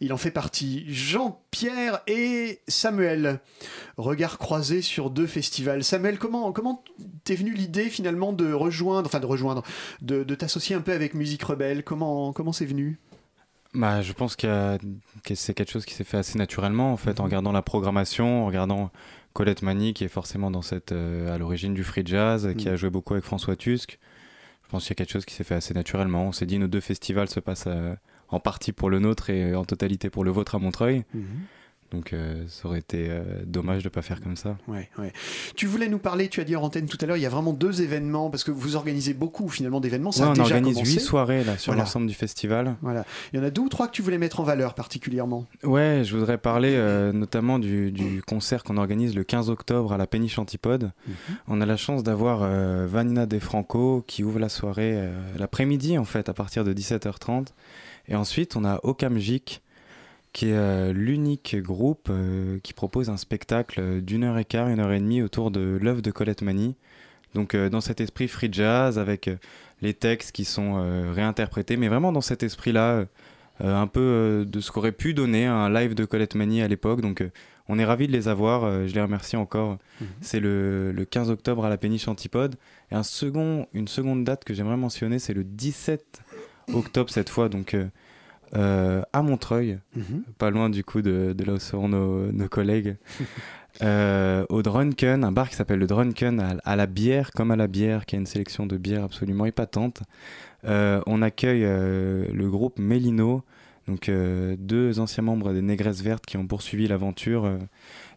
Il en fait partie Jean-Pierre et Samuel. Regard croisé sur deux festivals. Samuel, comment comment t'es venu l'idée finalement de rejoindre, enfin de rejoindre, de, de t'associer un peu avec Musique Rebelle? Comment comment c'est venu? Bah, je pense que c'est quelque chose qui s'est fait assez naturellement en fait, en regardant la programmation, en regardant Colette Mani qui est forcément dans cette, euh, à l'origine du free jazz, qui a joué beaucoup avec François Tusk. Je pense qu'il y a quelque chose qui s'est fait assez naturellement. On s'est dit nos deux festivals se passent euh, en partie pour le nôtre et en totalité pour le vôtre à Montreuil. Mhm. Donc euh, ça aurait été euh, dommage de ne pas faire comme ça. Ouais, ouais. Tu voulais nous parler, tu as dit en antenne tout à l'heure, il y a vraiment deux événements, parce que vous organisez beaucoup finalement d'événements. Ça on organise huit soirées là, sur l'ensemble du festival. Voilà. Il y en a deux ou trois que tu voulais mettre en valeur particulièrement Ouais, je voudrais parler euh, notamment du, concert qu'on organise le 15 octobre à la Péniche Antipode. Mhm. On a la chance d'avoir Vanina De Franco qui ouvre la soirée l'après-midi en fait, à partir de 17h30. Et ensuite, on a Okamjik qui est euh, l'unique groupe euh, qui propose un spectacle d'une heure et quart, une heure et demie autour de l'œuvre de Colette Mani. Donc euh, dans cet esprit free jazz, avec les textes qui sont réinterprétés, mais vraiment dans cet esprit-là, un peu de ce qu'aurait pu donner un live de Colette Mani à l'époque. Donc on est ravis de les avoir, je les remercie encore. Mhm. C'est le, le, 15 octobre à la Péniche Antipode. Et un second, une seconde date que j'aimerais mentionner, c'est le 17 octobre cette fois. Donc euh, à Montreuil, mhm. pas loin du coup de, là où seront nos, collègues, [LAUGHS] euh, au Drunken, un bar qui s'appelle le Drunken à, la bière, comme à la bière, qui a une sélection de bières absolument épatante. Euh, on accueille le groupe Mélino, donc deux anciens membres des Négresses Vertes qui ont poursuivi l'aventure.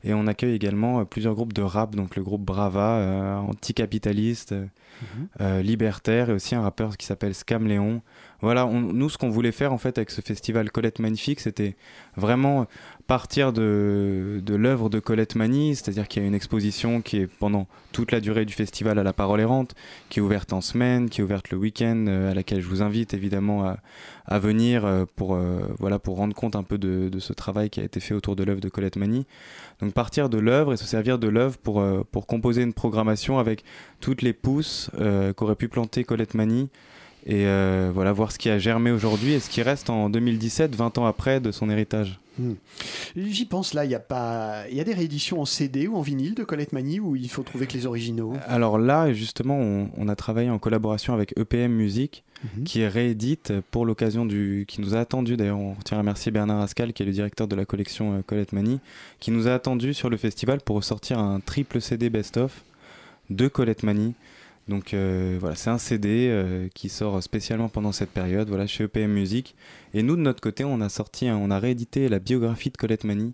et on accueille également plusieurs groupes de rap, donc le groupe Brava, anticapitaliste, mhm. libertaire, et aussi un rappeur qui s'appelle Scam Léon. Voilà, nous, ce qu'on voulait faire en fait avec ce festival Colette Magnifique, c'était vraiment partir de, l'œuvre de Colette Mani, c'est-à-dire qu'il y a une exposition qui est pendant toute la durée du festival à la parole errante, qui est ouverte en semaine, qui est ouverte le week-end, euh, à laquelle je vous invite évidemment à, à venir euh, pour, euh, voilà, pour rendre compte un peu de, de, ce travail qui a été fait autour de l'œuvre de Colette Mani. Donc partir de l'œuvre et se servir de l'œuvre pour, pour composer une programmation avec toutes les pousses qu'aurait pu planter Colette Mani et euh, voilà, voir ce qui a germé aujourd'hui et ce qui reste en 2017, 20 ans après, de son héritage. Hmm. J'y pense là, il y a pas, il y a des rééditions en CD ou en vinyle de Colette Mani où il faut trouver que les originaux. Alors là, justement, on, a travaillé en collaboration avec EPM Music, mhm. qui réédite pour l'occasion du, qui nous a attendu. D'ailleurs, on tient à remercier Bernard Ascal, qui est le directeur de la collection euh, Colette Mani, qui nous a attendu sur le festival pour ressortir un triple CD best-of de Colette Mani. Donc euh, voilà, c'est un CD euh, qui sort spécialement pendant cette période, voilà, chez EPM Music. Et nous, de notre côté, on a sorti, on a réédité la biographie de Colette Mani.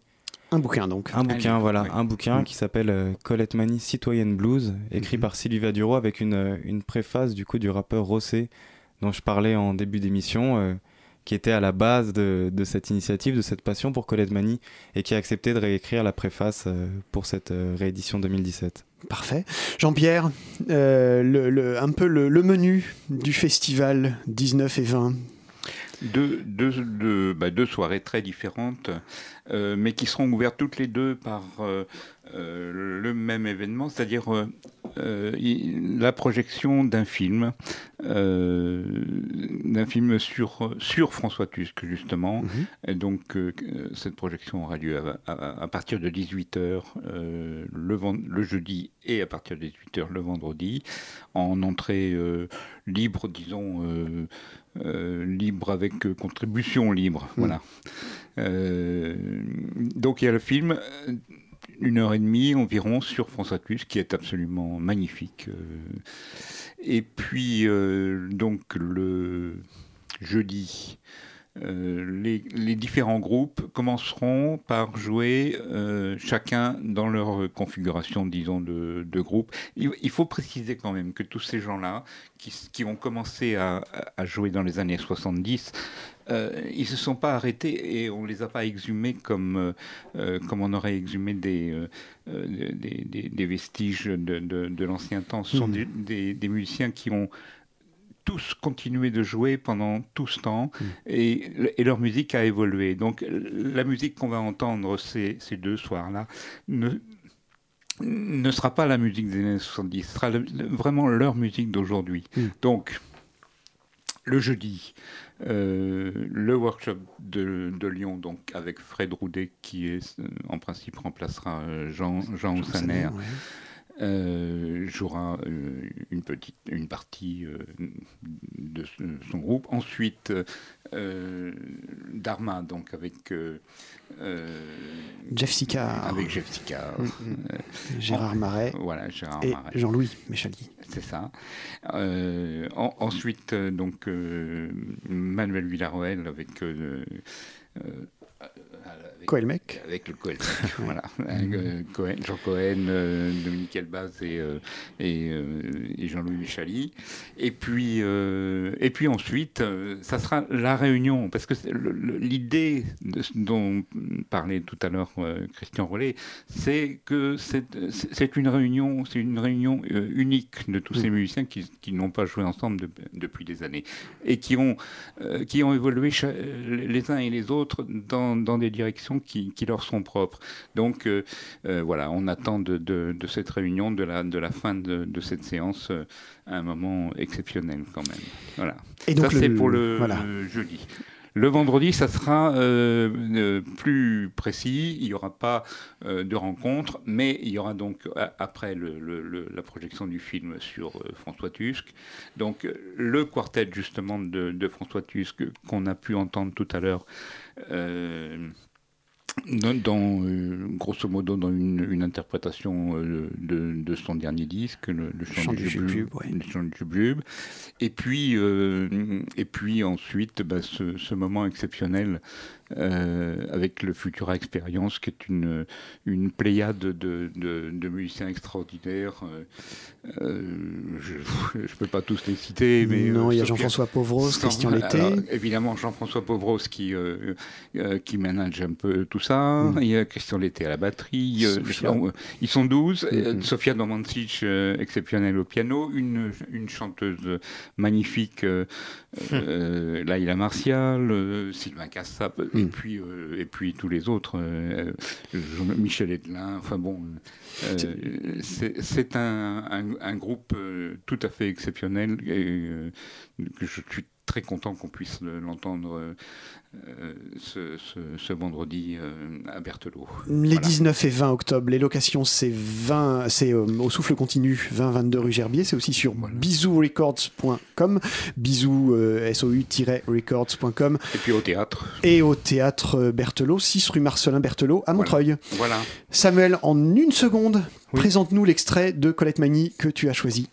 Un bouquin donc. Un bouquin, voilà, un bouquin mm. qui s'appelle euh, Colette Mani Citoyenne Blues, écrit mm-hmm. par Sylvie Vaduro avec une, une, préface du coup du rappeur Rossé, dont je parlais en début d'émission, qui était à la base de, de, cette initiative, de cette passion pour Colette Mani, et qui a accepté de réécrire la préface pour cette réédition 2017. Parfait. Jean-Pierre, euh, un peu le, menu du festival 19 et 20 deux, deux, bah, deux, soirées très différentes, euh, mais qui seront ouvertes toutes les deux par euh, le même événement, c'est-à-dire la projection d'un film, d'un film sur, sur François Tusk, justement. Mhm. Et donc, cette projection aura lieu à, partir de 18h le, le jeudi et à partir de 18h le vendredi, en entrée libre, disons euh, libre avec euh, contribution libre. Mm. Voilà. Euh, donc il y a le film, une heure et demie environ sur François Tusk, qui est absolument magnifique. et puis donc le jeudi. les, différents groupes commenceront par jouer chacun dans leur configuration, disons, de, groupe. il, faut préciser quand même que tous ces gens-là, qui, ont commencé à, jouer dans les années 70, euh, ils ne se sont pas arrêtés et on ne les a pas exhumés comme, euh, euh, comme on aurait exhumé des, des, vestiges de, l'ancien temps. Ce sont mmh. des, musiciens qui ont tous continué de jouer pendant tout ce temps mmh. et, et, leur musique a évolué. Donc la musique qu'on va entendre ces, ces deux soirs-là ne, ne sera pas la musique des années 70, ce sera vraiment leur musique d'aujourd'hui. Hmm. Donc, le jeudi, euh, le workshop de, Lyon, donc avec Fred Roudet, qui est, en principe remplacera Jean, Jean, Jean euh, jouera euh, une petite une partie euh, de son groupe. Ensuite, Dharma, donc avec Jeff Sika, avec Jeff Sika, mm, mm. Gérard Marais, voilà Gérard et Jean-Louis Méchali. C'est ça. ensuite, donc Manuel Villarroel avec Coelmec. Avec le Coelmec, [LAUGHS] voilà. Euh, Jean Cohen, euh, Dominique Elbaz et, euh, et, Jean-Louis Michali. Et puis, et puis ensuite, ça sera la réunion, parce que l'idée dont parlait tout à l'heure Christian Rollet, c'est que c'est une réunion, c'est une réunion unique de tous ces mm. musiciens qui, qui n'ont pas joué ensemble depuis des années et qui ont, qui ont évolué les uns et les autres dans, dans des directions qui, leur sont propres. Donc euh, euh, voilà, on attend de, cette réunion, de la, de la fin de, cette séance, euh, un moment exceptionnel quand même. Voilà. Et donc ça c'est pour le, jeudi. Le vendredi, ça sera plus précis. Il n'y aura pas de rencontre, mais il y aura donc après la projection du film sur François Tusk, donc le quartet justement de, de François Tusk qu'on a pu entendre tout à l'heure dans, euh, grosso modo dans une, interprétation euh, de, son dernier disque, le, chant, du Jubube, Et puis, euh, et puis ensuite, bah, ce, moment exceptionnel avec le Futura Experience, qui est une, une pléiade de, de, musiciens extraordinaires. je [LAUGHS] ne peux pas tous les citer, mais... Non, il y a Jean-François Pauvros, Christian Lété. évidemment, Jean-François Pauvros qui, qui manage un peu tout ça. Mm. Il y a Christian Lété à la batterie. ils sont 12. Mm-hmm. Sofia Domancic, euh, exceptionnelle au piano. Une, une chanteuse magnifique, euh, hum. euh, Laila Martial, Sylvain Cassap, et, mm. puis, et puis tous les autres. Michel Edelin. Enfin bon, c'est un, un, un, groupe tout à fait exceptionnel et que je suis très content qu'on puisse l'entendre euh, ce, vendredi euh, à Berthelot. Les 19 et 20 octobre, les locations c'est 20, c'est euh, au souffle continu 20-22 rue Gerbier, c'est aussi sur bisourecords.com, bisous sou-records.com. Et puis au théâtre. Et au théâtre Berthelot, 6 rue Marcelin Berthelot à Montreuil. Voilà. Samuel, en une seconde, présente-nous l'extrait de Colette Mani que tu as choisi.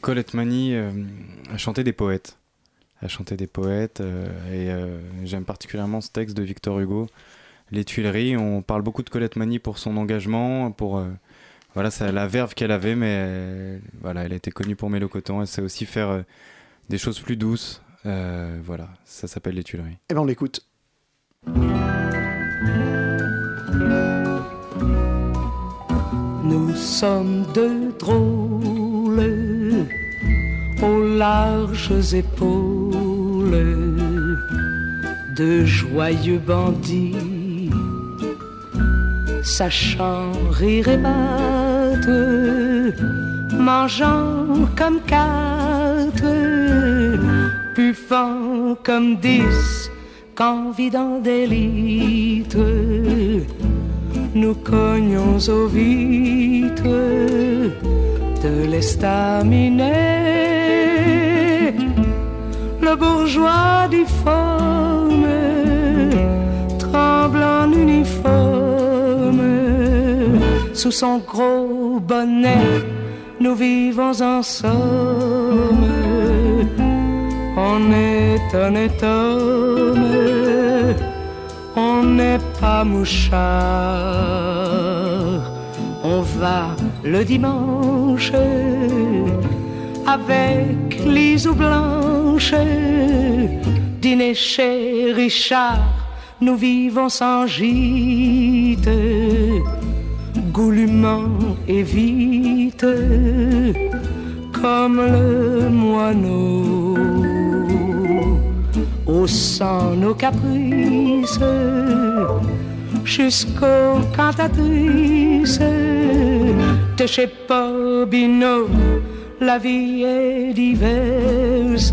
Colette Mani a chanté des poètes à chanter des poètes. Euh, et euh, j'aime particulièrement ce texte de Victor Hugo, Les Tuileries. On parle beaucoup de Colette Mani pour son engagement, pour euh, voilà, c'est la verve qu'elle avait, mais voilà, elle a été connue pour Mélocoton. Elle sait aussi faire des choses plus douces. voilà, ça s'appelle Les Tuileries. Et eh ben on l'écoute. Nous sommes deux drôles aux larges épaules de joyeux bandits, sachant rire et battre, mangeant comme quatre, buffant comme dix, qu'en vidant des litres, nous cognons aux vitres de l'estaminet le bourgeois difforme tremble en uniforme sous son gros bonnet. Nous vivons en somme. On est honnête homme, on n'est pas mouchard. On va le dimanche avec Lise ou Blanche, dîner chez Richard, nous vivons sans gîte, goulûment et vite, comme le moineau, au sang nos caprices, jusqu'aux cantatrices de chez Bobino. La vie est diverse,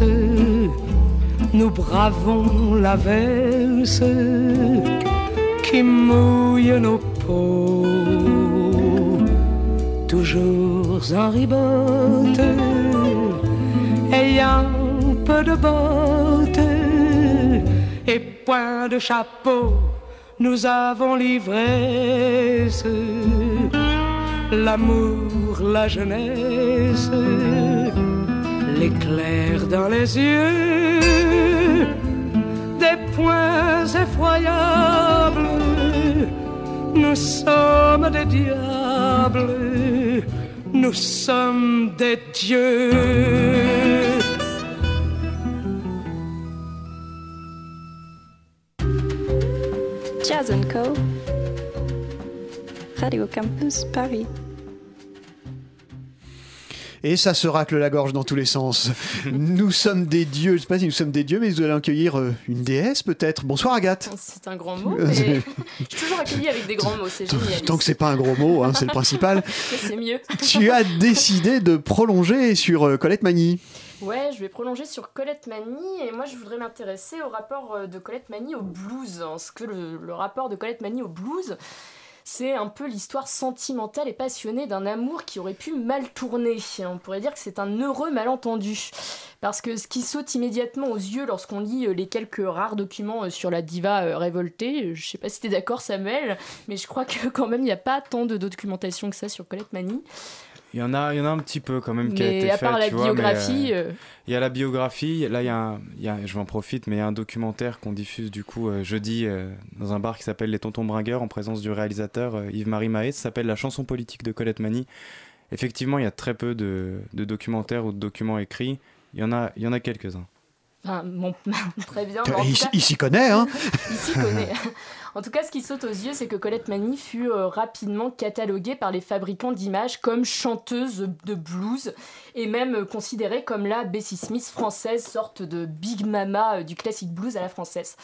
nous bravons la verse qui mouille nos peaux, toujours en ribote, ayant peu de bottes et point de chapeau, nous avons l'ivresse, l'amour, la jeunesse, l'éclair dans les yeux, des points effroyables. Nous sommes des diables, nous sommes des dieux. Radio Campus Paris. Et ça se racle la gorge dans tous les sens. [LAUGHS] nous sommes des dieux, je ne sais pas si nous sommes des dieux, mais vous allez accueillir euh, une déesse peut-être. Bonsoir Agathe. C'est un grand mot, [LAUGHS] mais [LAUGHS] je suis toujours accueillie avec des grands mots, c'est génial. Tant que c'est pas un gros mot, hein, c'est le principal. c'est mieux. tu as décidé de prolonger sur euh, Colette Mani. Ouais, je vais prolonger sur Colette Mani et moi je voudrais m'intéresser au rapport euh, de Colette Mani au blues. Ce que le, le rapport de Colette Mani au blues, c'est un peu l'histoire sentimentale et passionnée d'un amour qui aurait pu mal tourner. On pourrait dire que c'est un heureux malentendu. Parce que ce qui saute immédiatement aux yeux lorsqu'on lit euh, les quelques rares documents euh, sur la diva révoltée, je sais pas si t'es d'accord Samuel, mais je crois que [LAUGHS] quand même il n'y a pas tant de documentation que ça sur Colette Mani. Il y, en a, il y en a un petit peu quand même qui a Mais été à part fait, la tu biographie, euh, euh, Il y a la biographie, là il y a, un- il y a- je m'en profite, mais il y a un documentaire qu'on diffuse du coup euh, jeudi euh, dans un bar qui s'appelle Les Tontons Bringueurs en présence du réalisateur euh, Yves-Marie Mahé, ça s'appelle La chanson politique de Colette Mani. Effectivement, il y a très peu de, de documentaires ou de documents écrits, il y en a, il y en a quelques-uns. Enfin, bon, [LAUGHS] très bien. mais Il, tout cas- il s'y connaît, hein [LAUGHS] Il s'y connaît. [LAUGHS] En tout cas, ce qui saute aux yeux, c'est que Colette Mani fut euh, rapidement cataloguée par les fabricants d'images comme chanteuse de blues et même euh, considérée comme la Bessie Smith française, sorte de big mama euh, du classique blues à la française.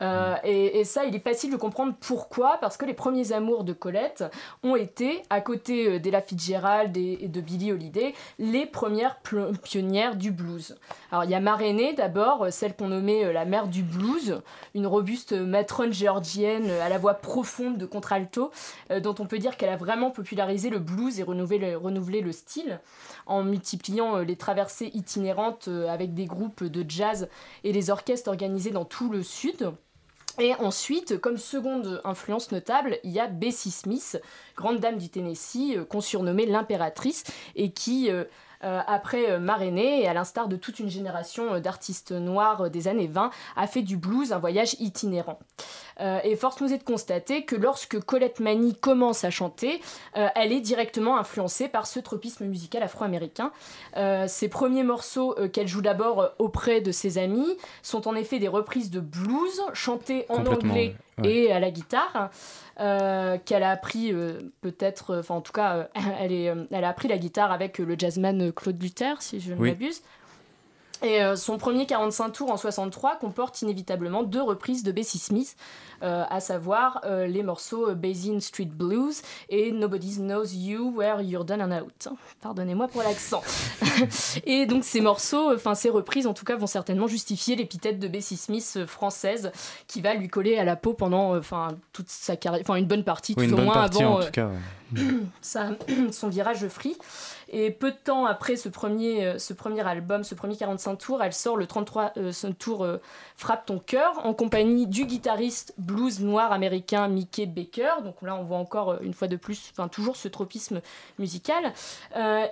Euh, et, et ça, il est facile de comprendre pourquoi, parce que les premiers amours de Colette ont été, à côté d'Ella Fitzgerald et, et de Billie Holiday, les premières pionnières du blues. Alors il y a Ma Rainey d'abord, euh, celle qu'on nommait euh, la mère du blues, une robuste matrone géorgienne euh, à la voix profonde de contralto, euh, dont on peut dire qu'elle a vraiment popularisé le blues et renouvelé le, renouvelé le style en multipliant euh, les traversées itinérantes euh, avec des groupes de jazz et les orchestres organisés dans tout le sud. Et ensuite, comme seconde influence notable, il y a Bessie Smith, grande dame du Tennessee, euh, qu'on surnommait l'impératrice, et qui, euh, euh, après euh, Ma Rainey, et à l'instar de toute une génération euh, d'artistes noirs euh, des années 20, a fait du blues un voyage itinérant. Euh, et force nous est de constater que lorsque Colette Mani commence à chanter, euh, elle est directement influencée par ce tropisme musical afro-américain. Euh, ses premiers morceaux euh, qu'elle joue d'abord euh, auprès de ses amis sont en effet des reprises de blues chantées en anglais ouais. Et à la guitare. euh, qu'elle a appris euh, peut-être, euh, enfin en tout cas, [LAUGHS] elle, est, elle a appris la guitare avec le jazzman Claude Luther, si je ne Oui. m'abuse. Et euh, son premier 45 tours en 63 comporte inévitablement deux reprises de Bessie Smith, euh, à savoir euh, les morceaux Basin Street Blues et Nobody Knows You Where You're Done and Out. Pardonnez-moi pour l'accent. [LAUGHS] et donc ces morceaux, enfin ces reprises en tout cas, vont certainement justifier l'épithète de Bessie Smith française qui va lui coller à la peau pendant enfin toute sa carrière, enfin une bonne partie, Oui, tout au moins partie avant en euh, tout cas. ouais. [CLEARS THROAT] sa- [CLEARS THROAT] son virage free. Et peu de temps après ce premier, euh, ce premier album, ce premier 45 tours, elle sort le 33 euh, tour euh, Frappe ton cœur en compagnie du guitariste blues noir américain Mickey Baker. Donc là, on voit encore une fois de plus, enfin toujours ce tropisme musical.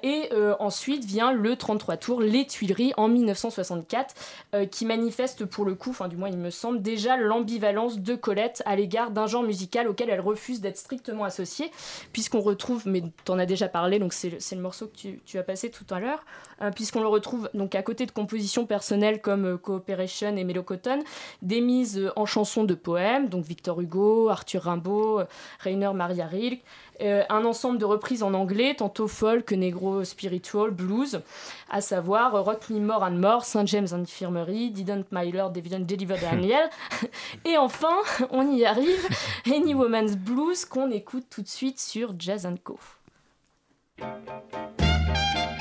Et ensuite vient le 33 tours Les Tuileries en 1964 euh, qui manifeste pour le coup, enfin du moins il me semble, déjà l'ambivalence de Colette à l'égard d'un genre musical auquel elle refuse d'être strictement associée, puisqu'on retrouve, mais tu en as déjà parlé, donc c'est le, le morceau que tu, tu as passé tout à l'heure, euh, puisqu'on le retrouve donc à côté de compositions personnelles comme euh, Cooperation et Mélocotton, des mises euh, en chansons de poèmes, donc Victor Hugo, Arthur Rimbaud, euh, Rainer Maria Rilke, un ensemble de reprises en anglais, tantôt folk, negro, spiritual, blues, à savoir Rock Me More and More, St. James Infirmary, Didn't My Lord Deliver Deliver Daniel. [LAUGHS] Et enfin, on y arrive, Any Woman's Blues qu'on écoute tout de suite sur Jazz Co. My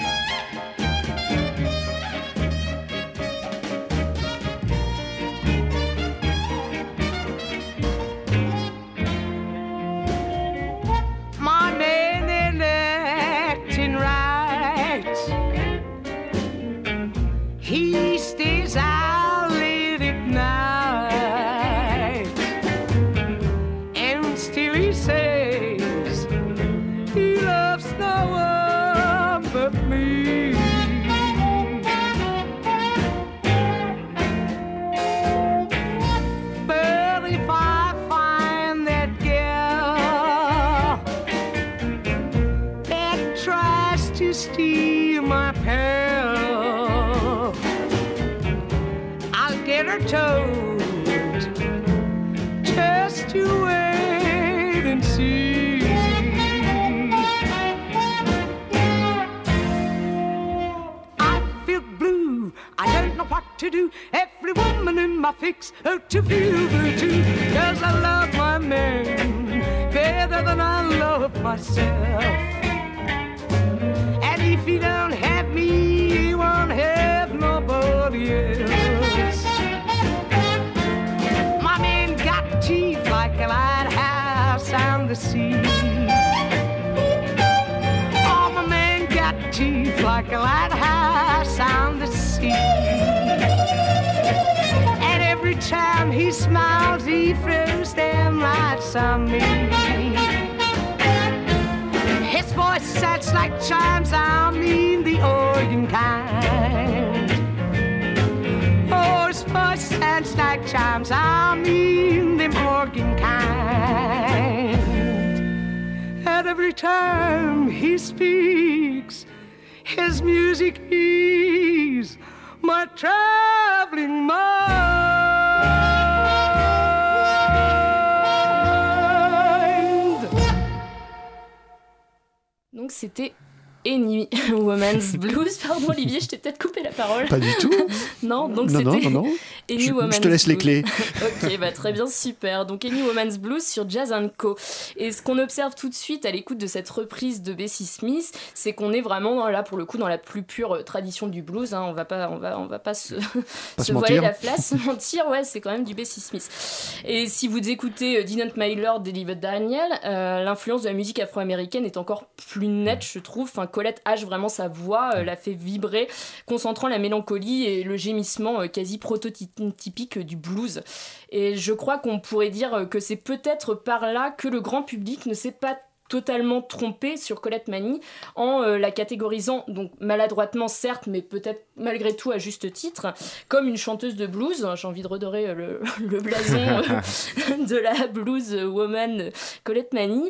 His voice sounds like chimes, I mean the organ kind. Oh, his voice sounds like chimes, I mean the organ kind. And every time he speaks, c'était Any [LAUGHS] Woman's Blues. Pardon Olivier, je t'ai peut-être coupé parole. Pas du tout. [LAUGHS] non, donc Non, non, c'était non, non. [LAUGHS] Any Je- je Woman's te laisse les Blues. clés. [LAUGHS] ok, bah très bien, super. Donc Any Woman's Blues sur Jazz Co. Et ce qu'on observe tout de suite à l'écoute de cette reprise de Bessie Smith, c'est qu'on est vraiment là pour le coup dans la plus pure euh, tradition du blues. hein. On va pas, on va, on va pas se, Pas se se voiler la se mentir. Ouais, c'est quand même du Bessie Smith. Et si vous écoutez euh, Didn't My Lord Deliver Daniel, euh, l'influence de la musique afro-américaine est encore plus nette, je trouve. Enfin, Colette hache vraiment sa voix, euh, la fait vibrer, concentrant la mélancolie et le gémissement euh, quasi prototypique du blues. Et je crois qu'on pourrait dire que c'est peut-être par là que le grand public ne s'est pas totalement trompé sur Colette Mani en euh, la catégorisant donc maladroitement certes mais peut-être malgré tout à juste titre comme une chanteuse de blues. J'ai envie de redorer euh, [LAUGHS] le, blason euh, de la blues woman Colette Mani.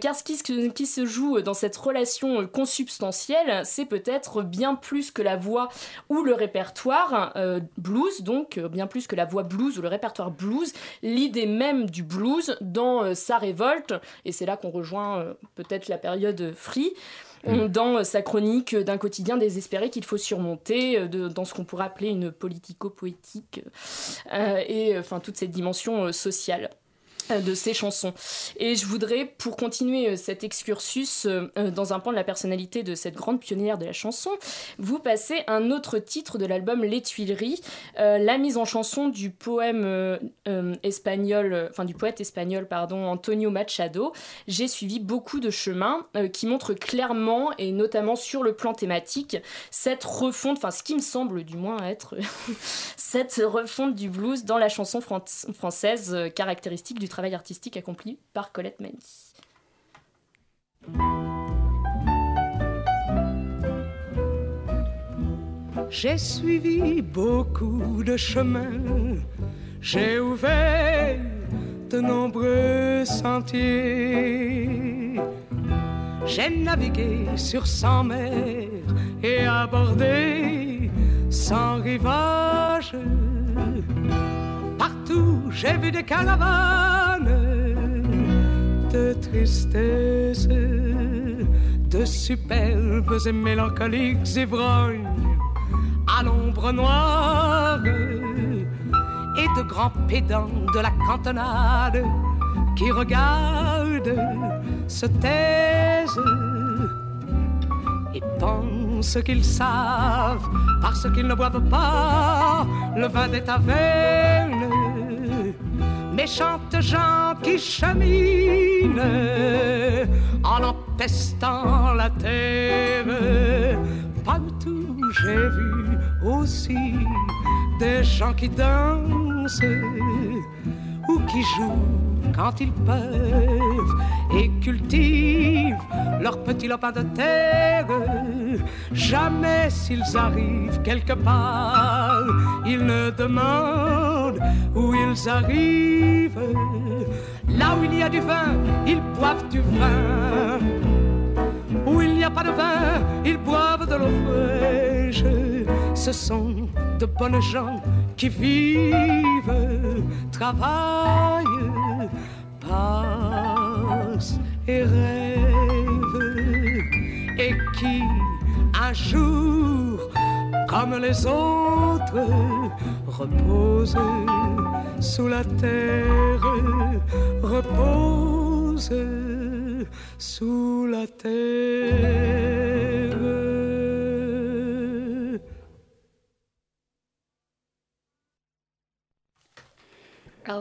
Car ce qui, se- joue dans cette relation consubstantielle c'est peut-être bien plus que la voix ou le répertoire blues donc bien plus que la voix blues ou le répertoire blues. L'idée même du blues dans sa révolte et c'est là qu'on rejoint euh, peut-être la période free on- dans sa chronique d'un quotidien désespéré qu'il faut surmonter, euh, de- dans ce qu'on pourrait appeler une politico-poétique, euh, et enfin toute cette dimension sociale de ces chansons. Et je voudrais, pour continuer euh, cet excursus euh, euh, dans un pan de la personnalité de cette grande pionnière de la chanson, vous passer un autre titre de l'album Les Tuileries, euh, la mise en chanson du poème euh, euh, espagnol, euh, enfin du poète espagnol, pardon, Antonio Machado. J'ai suivi beaucoup de chemins euh, qui montrent clairement, et notamment sur le plan thématique, cette refonte, enfin ce qui me semble du moins être [LAUGHS] cette refonte du blues dans la chanson fran- française euh, caractéristique du travail artistique accompli par Colette Mani. J'ai suivi beaucoup de chemins, j'ai ouvert de nombreux sentiers. J'ai navigué sur cent mers et abordé sans rivage. Partout j'ai vu des caravanes de tristesse, de superbes et mélancoliques ivrognes à l'ombre noire et de grands pédants de la cantonade qui regardent, se taisent et pensent qu'ils savent parce qu'ils ne boivent pas le vin des tavernes. Méchantes gens qui cheminent en empestant la terre. Partout j'ai vu aussi des gens qui dansent ou qui jouent quand ils peuvent et cultivent leur petit lopin de terre. Jamais s'ils arrivent quelque part, ils ne demandent où ils arrivent. Là où il y a du vin, ils boivent du vin. Où il n'y a pas de vin, ils boivent de l'eau fraîche. Ce sont de bonnes gens qui vivent, travaillent, passent et rêvent, et qui un jour, comme les autres, reposent sous la terre, reposent sous la terre.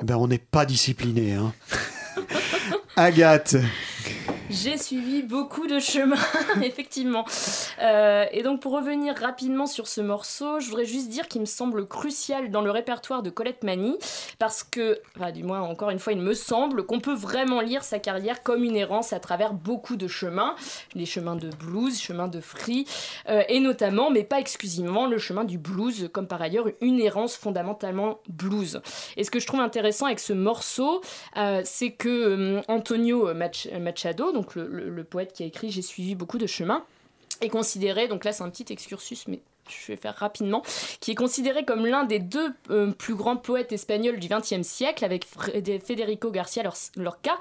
Ben, on n'est pas discipliné. Hein. [LAUGHS] Agathe. J'ai suivi beaucoup de chemins, [LAUGHS] effectivement. Euh, et donc, pour revenir rapidement sur ce morceau, je voudrais juste dire qu'il me semble crucial dans le répertoire de Colette Mani, parce que, enfin, du moins, encore une fois, il me semble qu'on peut vraiment lire sa carrière comme une errance à travers beaucoup de chemins, les chemins de blues, chemins de free, euh, et notamment, mais pas exclusivement, le chemin du blues, comme par ailleurs une errance fondamentalement blues. Et ce que je trouve intéressant avec ce morceau, euh, c'est que Antonio Mach- Machado, donc le, poète qui a écrit J'ai suivi beaucoup de chemins, est considéré, donc là c'est un petit excursus, mais je vais faire rapidement, qui est considéré comme l'un des deux euh, plus grands poètes espagnols du XXe siècle, avec Federico Garcia Lor- Lorca,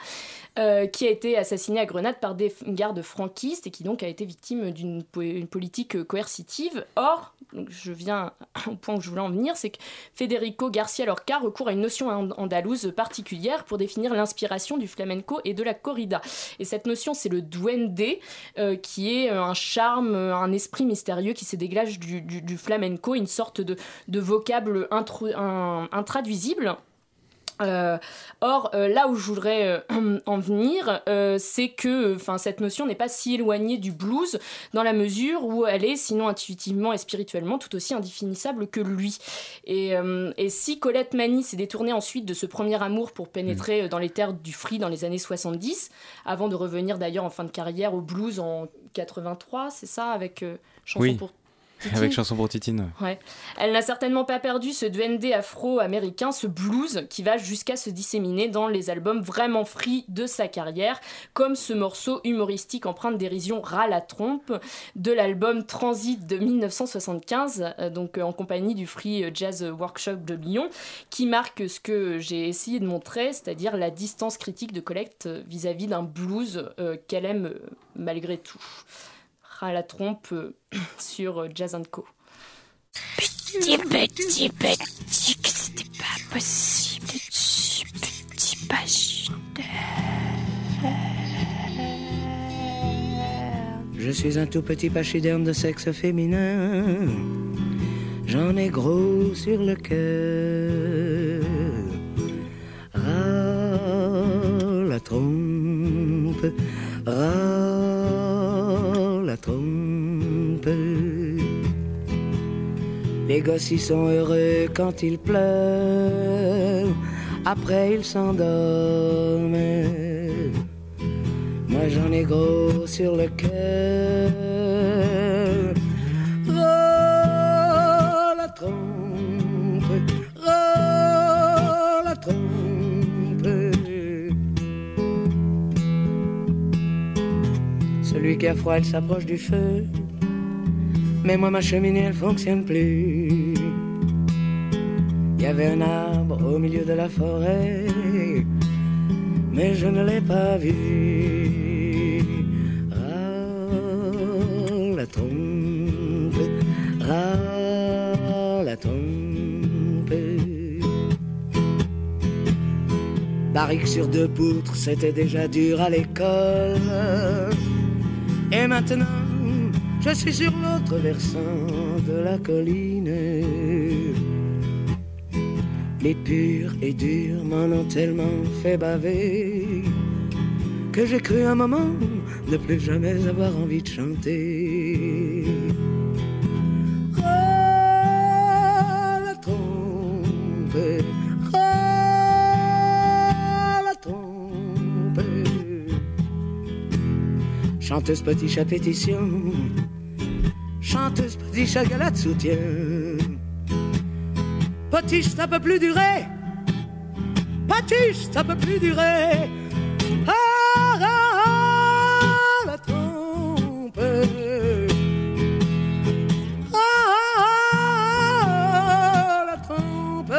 euh, qui a été assassiné à Grenade par des gardes franquistes et qui donc a été victime d'une po- une politique euh, coercitive. Or, je viens au point où je voulais en venir, c'est que Federico Garcia Lorca recourt à une notion and- andalouse particulière pour définir l'inspiration du flamenco et de la corrida. Et cette notion, c'est le duende, qui est un charme, un esprit mystérieux qui se dégage du, du- du flamenco, une sorte de, de vocable un- intraduisible. Euh, or, euh, là où je voudrais euh, [CLEARS THROAT] en venir, c'est que enfin, cette notion n'est pas si éloignée du blues dans la mesure où elle est, sinon intuitivement et spirituellement, tout aussi indéfinissable que lui. Et, et si Colette Mani s'est détournée ensuite de ce premier amour pour pénétrer euh, dans les terres du free dans les années 70, avant de revenir d'ailleurs en fin de carrière au blues en 83, c'est ça, avec Chanson Oui. pour Avec Chanson pour Titine. Ouais. Elle n'a certainement pas perdu ce duende afro-américain, ce blues qui va jusqu'à se disséminer dans les albums vraiment free de sa carrière, comme ce morceau humoristique empreint de dérision Ras la trompe de l'album Transit de 1975, euh, donc euh, en compagnie du Free Jazz Workshop de Lyon, qui marque ce que j'ai essayé de montrer, c'est-à-dire la distance critique de Collecte euh, vis-à-vis d'un blues euh, qu'elle aime malgré tout. Ras la trompe euh, [CLEARS THROAT] sur euh, Jazz Co. Petit, petit, petit, que c'était pas possible. Petit, petit, pas Je suis un tout petit pachyderme de sexe féminin. J'en ai gros sur le cœur. Ras la trompe, Les gosses sont heureux quand ils pleurent. Après ils s'endorment. Moi j'en ai gros sur le cœur. Celui qui froid, il s'approche du feu. Mais moi, ma cheminée, elle fonctionne plus. Il y avait un arbre au milieu de la forêt, mais je ne l'ai pas vu. Ras la trompe, ras la trompe. Barrique sur deux poutres, c'était déjà dur à l'école. Et maintenant, je suis sur l'autre versant de la colline. Les purs et durs m'en ont tellement fait baver que j'ai cru un moment ne plus jamais avoir envie de chanter. Chanteuse petit chat pétition, chanteuse petit chat soutien. Potiche, ça peut plus durer. Potiche, ça peut plus durer. Ah, ah, ah, la trompe. Ah, ah, ah, la trompe.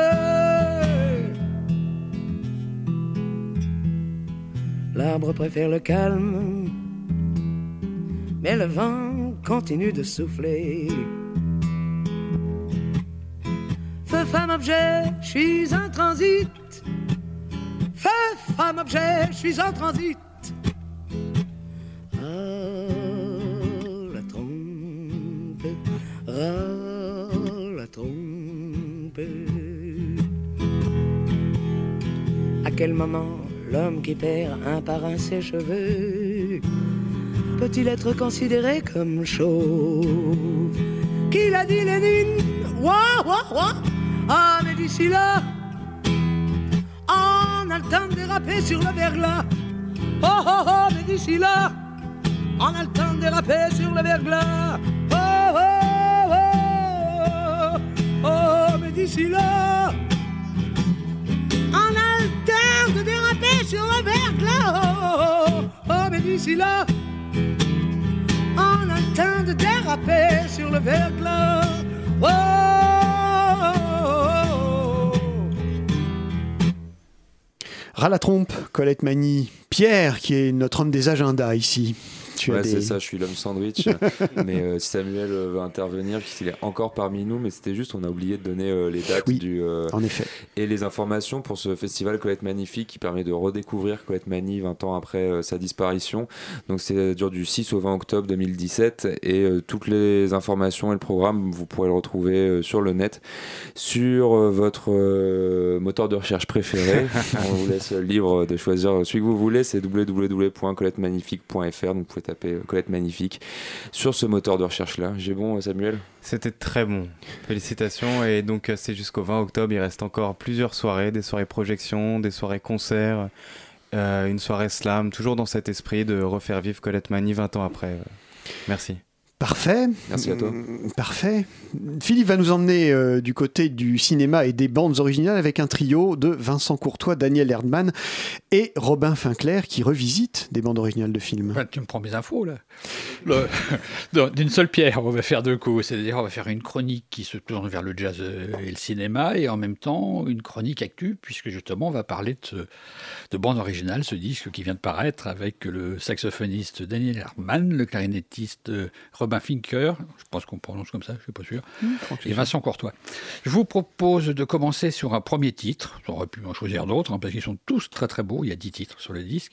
L'arbre préfère le calme, mais le vent continue de souffler. Feu, femme, objet, je suis en transit. Feu, femme, objet, je suis en transit. La trompe. À quel moment l'homme qui perd un par un ses cheveux peut-il être considéré comme chauve Qui l'a dit Lénine Ouah, ouah, ouah ah, mais d'ici là, on a le temps de déraper sur le verglas. Oh, oh, oh, mais d'ici là, on a le temps de déraper sur le verglas. Oh, oh, oh, oh, oh, mais d'ici là, on a le temps de déraper sur le verglas. Oh, oh, oh, mais d'ici là, le temps de déraper sur le verglas. Oh, Ras la trompe, Colette Mani. Pierre, qui est notre homme des agendas ici. Tu as Ouais, des- c'est ça, je suis l'homme sandwich. [LAUGHS] mais euh, Samuel euh, veut intervenir, puisqu'il est encore parmi nous, mais c'était juste, on a oublié de donner euh, les dates du. euh, en effet. Et les informations pour ce festival Colette Magnifique qui permet de redécouvrir Colette Mani 20 ans après euh, sa disparition. Donc c'est dure du 6 au 20 octobre 2017 et toutes les informations et le programme, vous pourrez le retrouver sur le net, sur votre moteur de recherche préféré. [LAUGHS] on vous laisse libre de choisir celui que vous voulez, c'est www.colettemagnifique.fr, donc vous pouvez taper euh, Colette Magnifique sur ce moteur de recherche-là. J'ai bon, euh, Samuel? C'était très bon. Félicitations. Et donc, euh, c'est jusqu'au 20 octobre. Il reste encore plusieurs soirées des soirées projections, des soirées concerts, une soirée slam, toujours dans cet esprit de refaire vivre Colette Mani 20 ans après. Merci. Parfait. Merci à toi. Mm, Parfait. Philippe va nous emmener euh, du côté du cinéma et des bandes originales avec un trio de Vincent Courtois, Daniel Erdmann et Robin Finclair qui revisite des bandes originales de films. Bah, tu me prends mes infos là. [LAUGHS] D'une seule pierre, on va faire deux coups. C'est-à-dire, on va faire une chronique qui se tourne vers le jazz euh, et le cinéma, et en même temps une chronique actu, puisque justement on va parler de, ce- de bande originale, ce disque qui vient de paraître avec le saxophoniste Daniel Herman, le clarinettiste euh, Robin Finker, je pense qu'on prononce comme ça, je suis pas sûr, et Vincent Courtois. Je vous propose de commencer sur un premier titre. On aurait pu en choisir d'autres, hein, parce qu'ils sont tous très très beaux. Il y a dix titres sur le disque.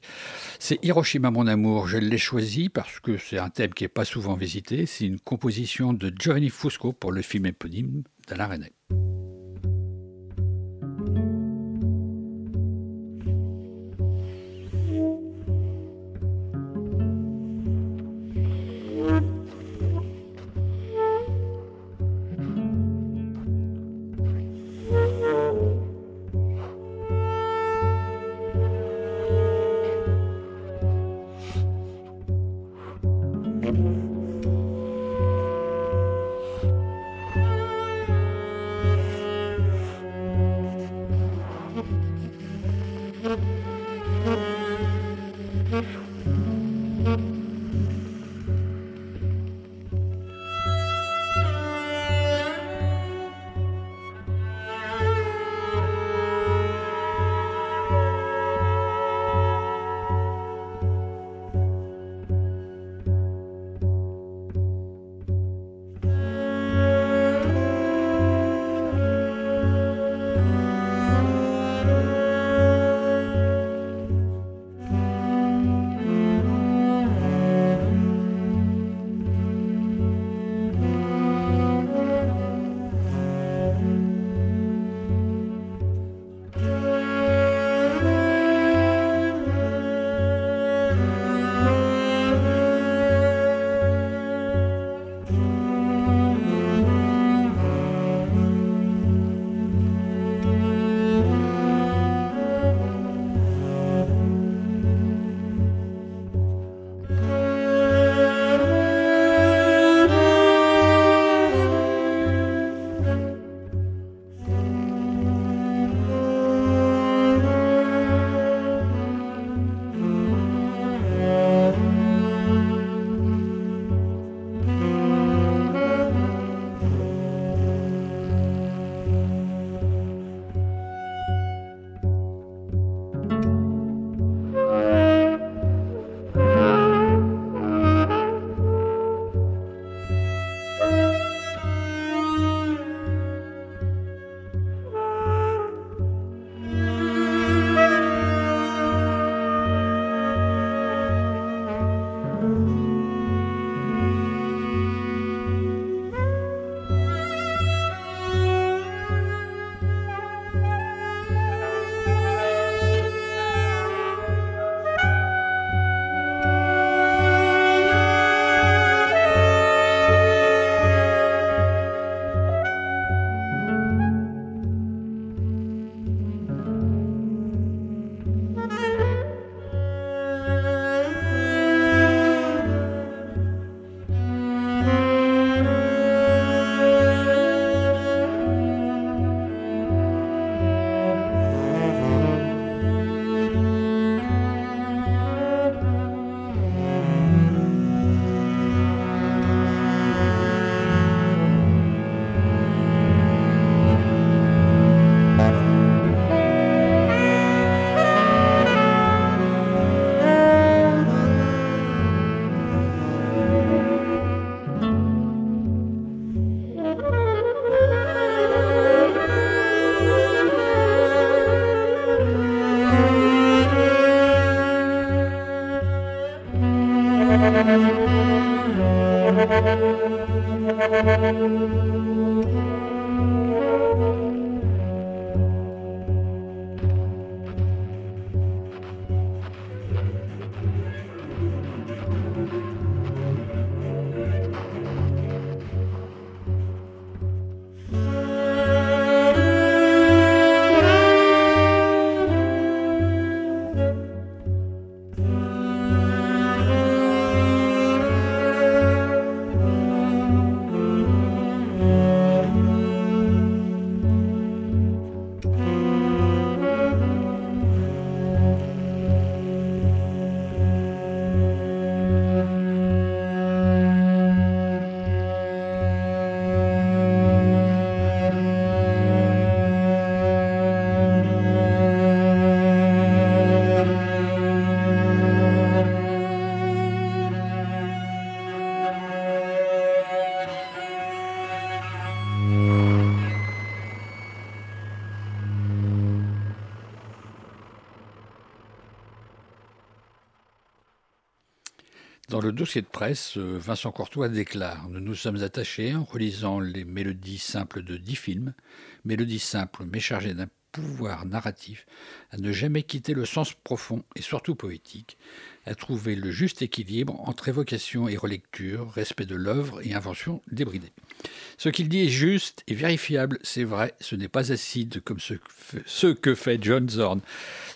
C'est Hiroshima mon amour. Je l'ai choisi parce que c'est un thème qui n'est pas souvent visité. C'est une composition de Giovanni Fusco pour le film éponyme d'Alain René. Dossier de presse, euh, Vincent Courtois déclare Nous nous sommes attachés, en relisant les mélodies simples de dix films, mélodies simples mais chargées pouvoir narratif, à ne jamais quitter le sens profond et surtout poétique, à trouver le juste équilibre entre évocation et relecture, respect de l'œuvre et invention débridée. Ce qu'il dit est juste et vérifiable, c'est vrai, ce n'est pas acide comme ce, que fait John Zorn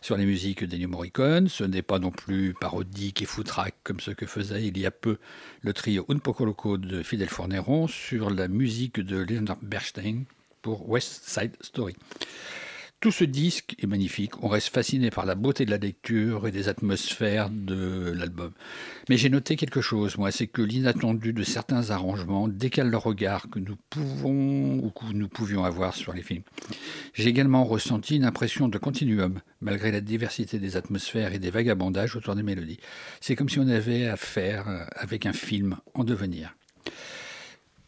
sur les musiques d'Ennio Morricone, ce n'est pas non plus parodique et foutraque comme ce que faisait il y a peu le trio Un Poco Loco de Fidel Forneron sur la musique de Leonard Bernstein pour West Side Story. Tout ce disque est magnifique, on reste fasciné par la beauté de la lecture et des atmosphères de l'album. Mais j'ai noté quelque chose, moi, c'est que l'inattendu de certains arrangements décale le regard que nous pouvons ou que nous pouvions avoir sur les films. J'ai également ressenti une impression de continuum, malgré la diversité des atmosphères et des vagabondages autour des mélodies. C'est comme si on avait affaire avec un film en devenir.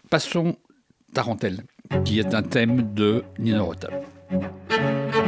Passons Tarentelle, qui est un thème de Nino Rota. Thank you.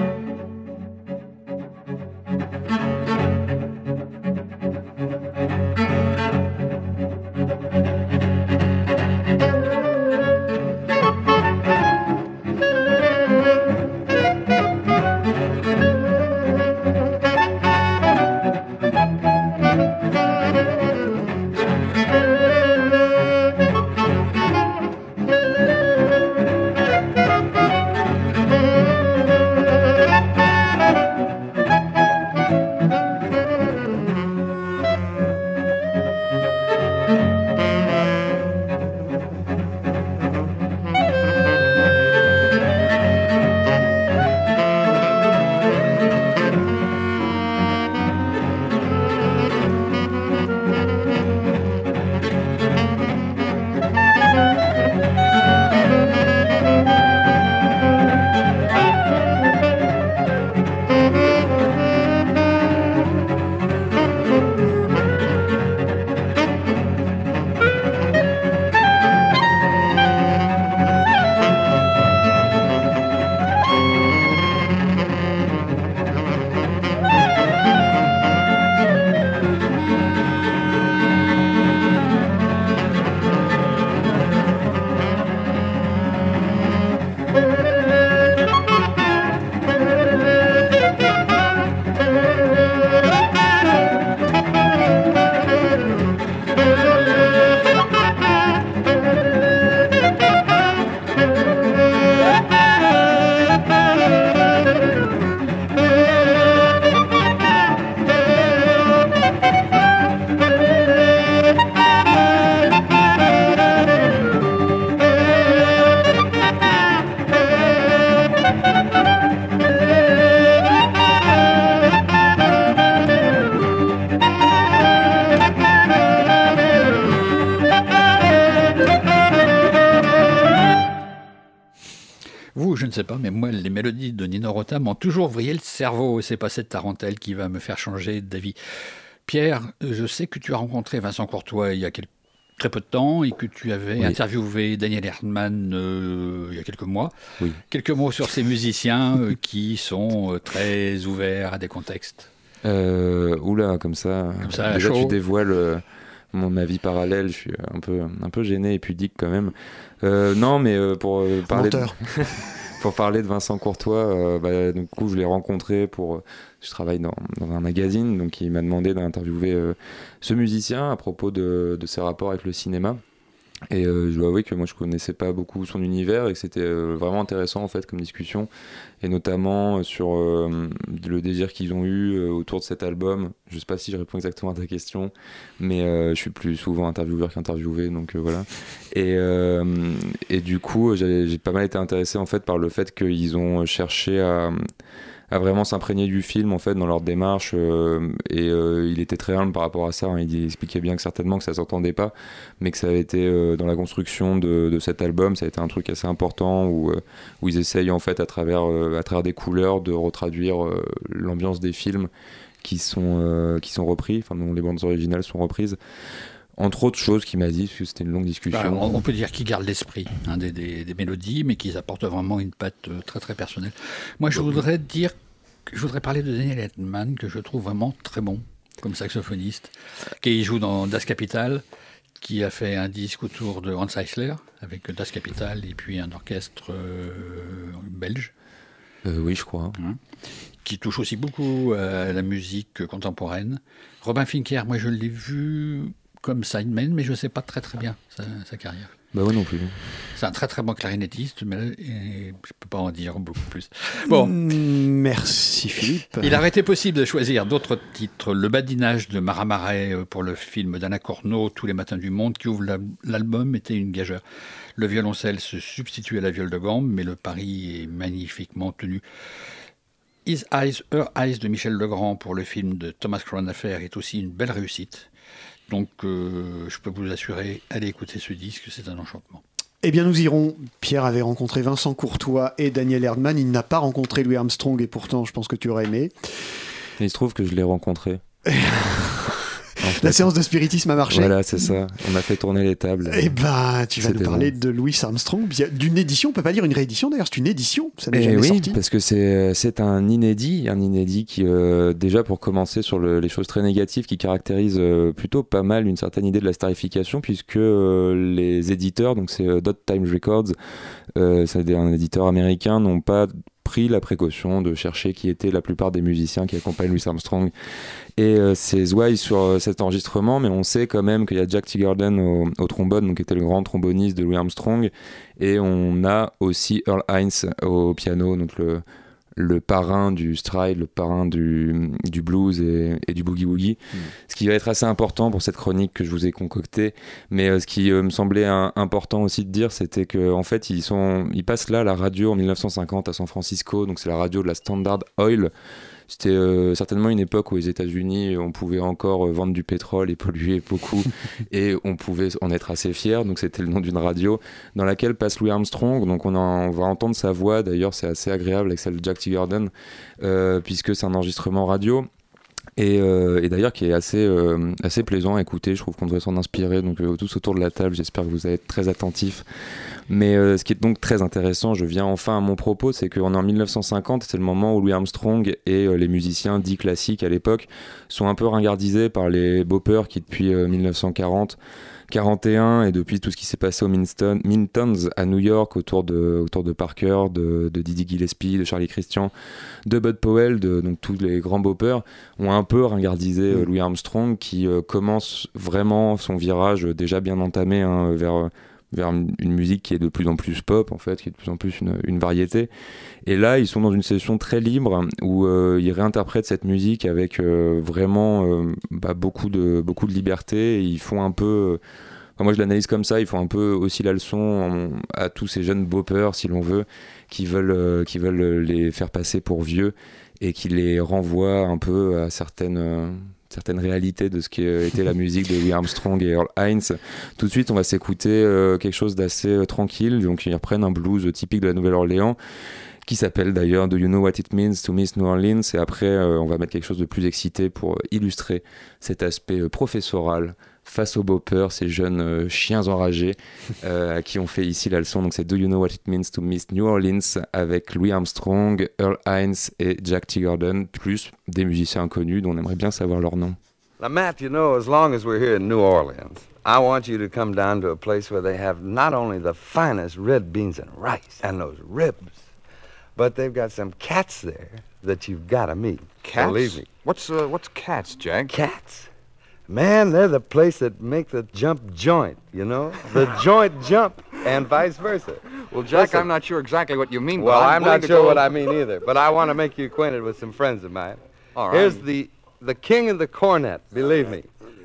M'ont toujours vrillé le cerveau. Et c'est pas cette tarentelle qui va me faire changer d'avis. Pierre, je sais que tu as rencontré Vincent Courtois il y a très peu de temps et que tu avais Oui. interviewé Daniel Erdmann euh, il y a quelques mois. Oui. Quelques mots sur ces musiciens euh, qui sont euh, très ouverts à des contextes. Euh, oula, comme ça. Comme ça, déjà, chaud. tu dévoiles. euh, mon avis parallèle. Je suis un peu, un peu gêné et pudique quand même. Euh, non, mais euh, pour euh, parler. De... [LAUGHS] Pour parler de Vincent Courtois, euh, bah, je l'ai rencontré pour. Je travaille dans, un magazine, donc il m'a demandé d'interviewer euh, ce musicien à propos de ses rapports avec le cinéma. Et euh, je dois avouer que moi je connaissais pas beaucoup son univers et que c'était euh, vraiment intéressant en fait comme discussion et notamment euh, sur le désir qu'ils ont eu autour de cet album. Je sais pas si je réponds exactement à ta question, mais je suis plus souvent intervieweur qu'interviewé donc voilà. Et, et du coup j'ai pas mal été intéressé en fait par le fait qu'ils ont cherché à à vraiment s'imprégner du film en fait dans leur démarche euh, et euh, il était très humble par rapport à ça hein. il expliquait bien que certainement que ça s'entendait pas mais que ça a été euh, dans la construction de, de cet album ça a été un truc assez important où, où ils essayent en fait à travers, à travers des couleurs de retraduire l'ambiance des films qui sont, qui sont repris enfin dont les bandes originales sont reprises entre autres choses qu'il m'a dit parce que c'était une longue discussion Bah, on, on peut dire qu'ils gardent l'esprit hein, des, des- des mélodies, mais qu'ils apportent vraiment une patte euh, très très personnelle. Moi, je voudrais dire, je voudrais parler de Daniel Edman, que je trouve vraiment très bon comme saxophoniste, qui joue dans Das Kapital, qui a fait un disque autour de Hans Eisler avec Das Kapital et puis un orchestre euh, belge. Euh, oui, je crois. Hein, qui touche aussi beaucoup à la musique contemporaine. Robin Finker, moi je l'ai vu comme sideman, mais je ne sais pas très très bien sa, sa carrière. bah ouais non plus C'est un très très bon clarinettiste, mais et je ne peux pas en dire beaucoup plus. [LAUGHS] Bon, Merci Philippe. il aurait été possible de choisir d'autres titres. Le badinage de Maramaray euh, pour le film d'Anna Corneau, Tous les matins du monde, qui ouvre la- l'album, était une gageure. Le violoncelle se substitue à la viole de gambe, mais le pari est magnifiquement tenu. His Eyes, Her Eyes de Michel Legrand pour le film de Thomas Crown Affair est aussi une belle réussite. Donc euh, je peux vous assurer, allez écouter ce disque, c'est un enchantement. Eh bien, nous irons. Pierre avait rencontré Vincent Courtois et Daniel Erdmann. Il n'a pas rencontré Louis Armstrong et pourtant, je pense que tu aurais aimé. Il se trouve que je l'ai rencontré [LAUGHS] La séance de spiritisme a marché. Voilà, c'est ça. On a fait tourner les tables. Eh ben, tu vas nous parler bon. de Louis Armstrong, d'une édition, on peut pas dire une réédition d'ailleurs, c'est une édition, ça n'est Eh jamais oui, sorti. parce que c'est c'est un inédit, un inédit qui euh, déjà pour commencer sur le- les choses très négatives qui caractérisent euh, plutôt pas mal une certaine idée de la starification puisque euh, les éditeurs, donc c'est euh, Dot Times Records, euh, c'est un éditeur américain, n'ont pas pris la précaution de chercher qui étaient la plupart des musiciens qui accompagnent Louis Armstrong et euh, c'est Zweig sur euh, cet enregistrement, mais on sait quand même qu'il y a Jack Teagarden au, au trombone, donc qui était le grand tromboniste de Louis Armstrong, et on a aussi Earl Hines au piano, donc le, le parrain du stride, le parrain du, du blues et, et du boogie-woogie. Ce qui va être assez important pour cette chronique que je vous ai concoctée. Mais euh, ce qui euh, me semblait un- important aussi de dire, c'était qu'en en fait, ils, sont, ils passent là la radio en 1950 à San Francisco, donc c'est la radio de la Standard Oil. C'était euh, certainement une époque où les États-Unis, on pouvait encore euh, vendre du pétrole et polluer beaucoup, [LAUGHS] et on pouvait en être assez fier. Donc c'était le nom d'une radio dans laquelle passe Louis Armstrong. Donc on, en- on va entendre sa voix. D'ailleurs, c'est assez agréable avec celle de Jack Teagarden, euh, puisque c'est un enregistrement radio. Et, euh, et d'ailleurs qui est assez, euh, assez plaisant à écouter, je trouve qu'on devrait s'en inspirer, donc euh, tous autour de la table, j'espère que vous allez être très attentifs. Mais ce qui est donc très intéressant, je viens enfin à mon propos, c'est qu'on est en 1950, c'est le moment où Louis Armstrong et les musiciens dits classiques à l'époque sont un peu ringardisés par les boppers qui depuis euh, 1940 41 et depuis tout ce qui s'est passé au Mintons à New York autour de, autour de Parker, de, de Didi Gillespie, de Charlie Christian, de Bud Powell, de donc tous les grands boppers ont un peu ringardisé euh, Louis Armstrong qui euh, commence vraiment son virage euh, déjà bien entamé hein, vers vers une musique qui est de plus en plus pop en fait, qui est de plus en plus une, variété. Et là, ils sont dans une session très libre où euh, ils réinterprètent cette musique avec euh, vraiment euh, bah, beaucoup de beaucoup de liberté. Ils font un peu moi, je l'analyse comme ça. Ils font un peu aussi la leçon à tous ces jeunes boppers, si l'on veut, qui veulent, qui veulent les faire passer pour vieux et qui les renvoient un peu à certaines, certaines réalités de ce qui était la musique de Louis Armstrong et Earl Hines. Tout de suite, on va s'écouter euh, quelque chose d'assez euh, tranquille. Donc, ils reprennent un blues typique de la Nouvelle-Orléans qui s'appelle d'ailleurs Do You Know What It Means to Miss New Orleans? Et après euh, on va mettre quelque chose de plus excité pour euh, illustrer cet aspect euh, professoral face aux boppers, ces jeunes euh, chiens enragés [LAUGHS] euh, à qui on fait ici la leçon. Donc c'est Do You Know What It Means to Miss New Orleans avec Louis Armstrong, Earl Hines et Jack Teagarden, plus des musiciens inconnus dont on aimerait bien savoir leur nom. Now, Matt, you know, as long as we're here in New Orleans, I want you to come down to a place where they have not only the finest red beans and rice and those ribs, but they've got some cats there that you've got to meet. Cats? Believe me. What's uh, what's cats, Jack? Cats? Man, they're the place that make the jump joint, you know? The [LAUGHS] joint jump and vice versa. Well, Jack, Listen. I'm not sure exactly what you mean. Well, but I'm, not sure go- what I mean either, but I want to make you acquainted with some friends of mine. All right. Here's the the king of the cornet, believe me.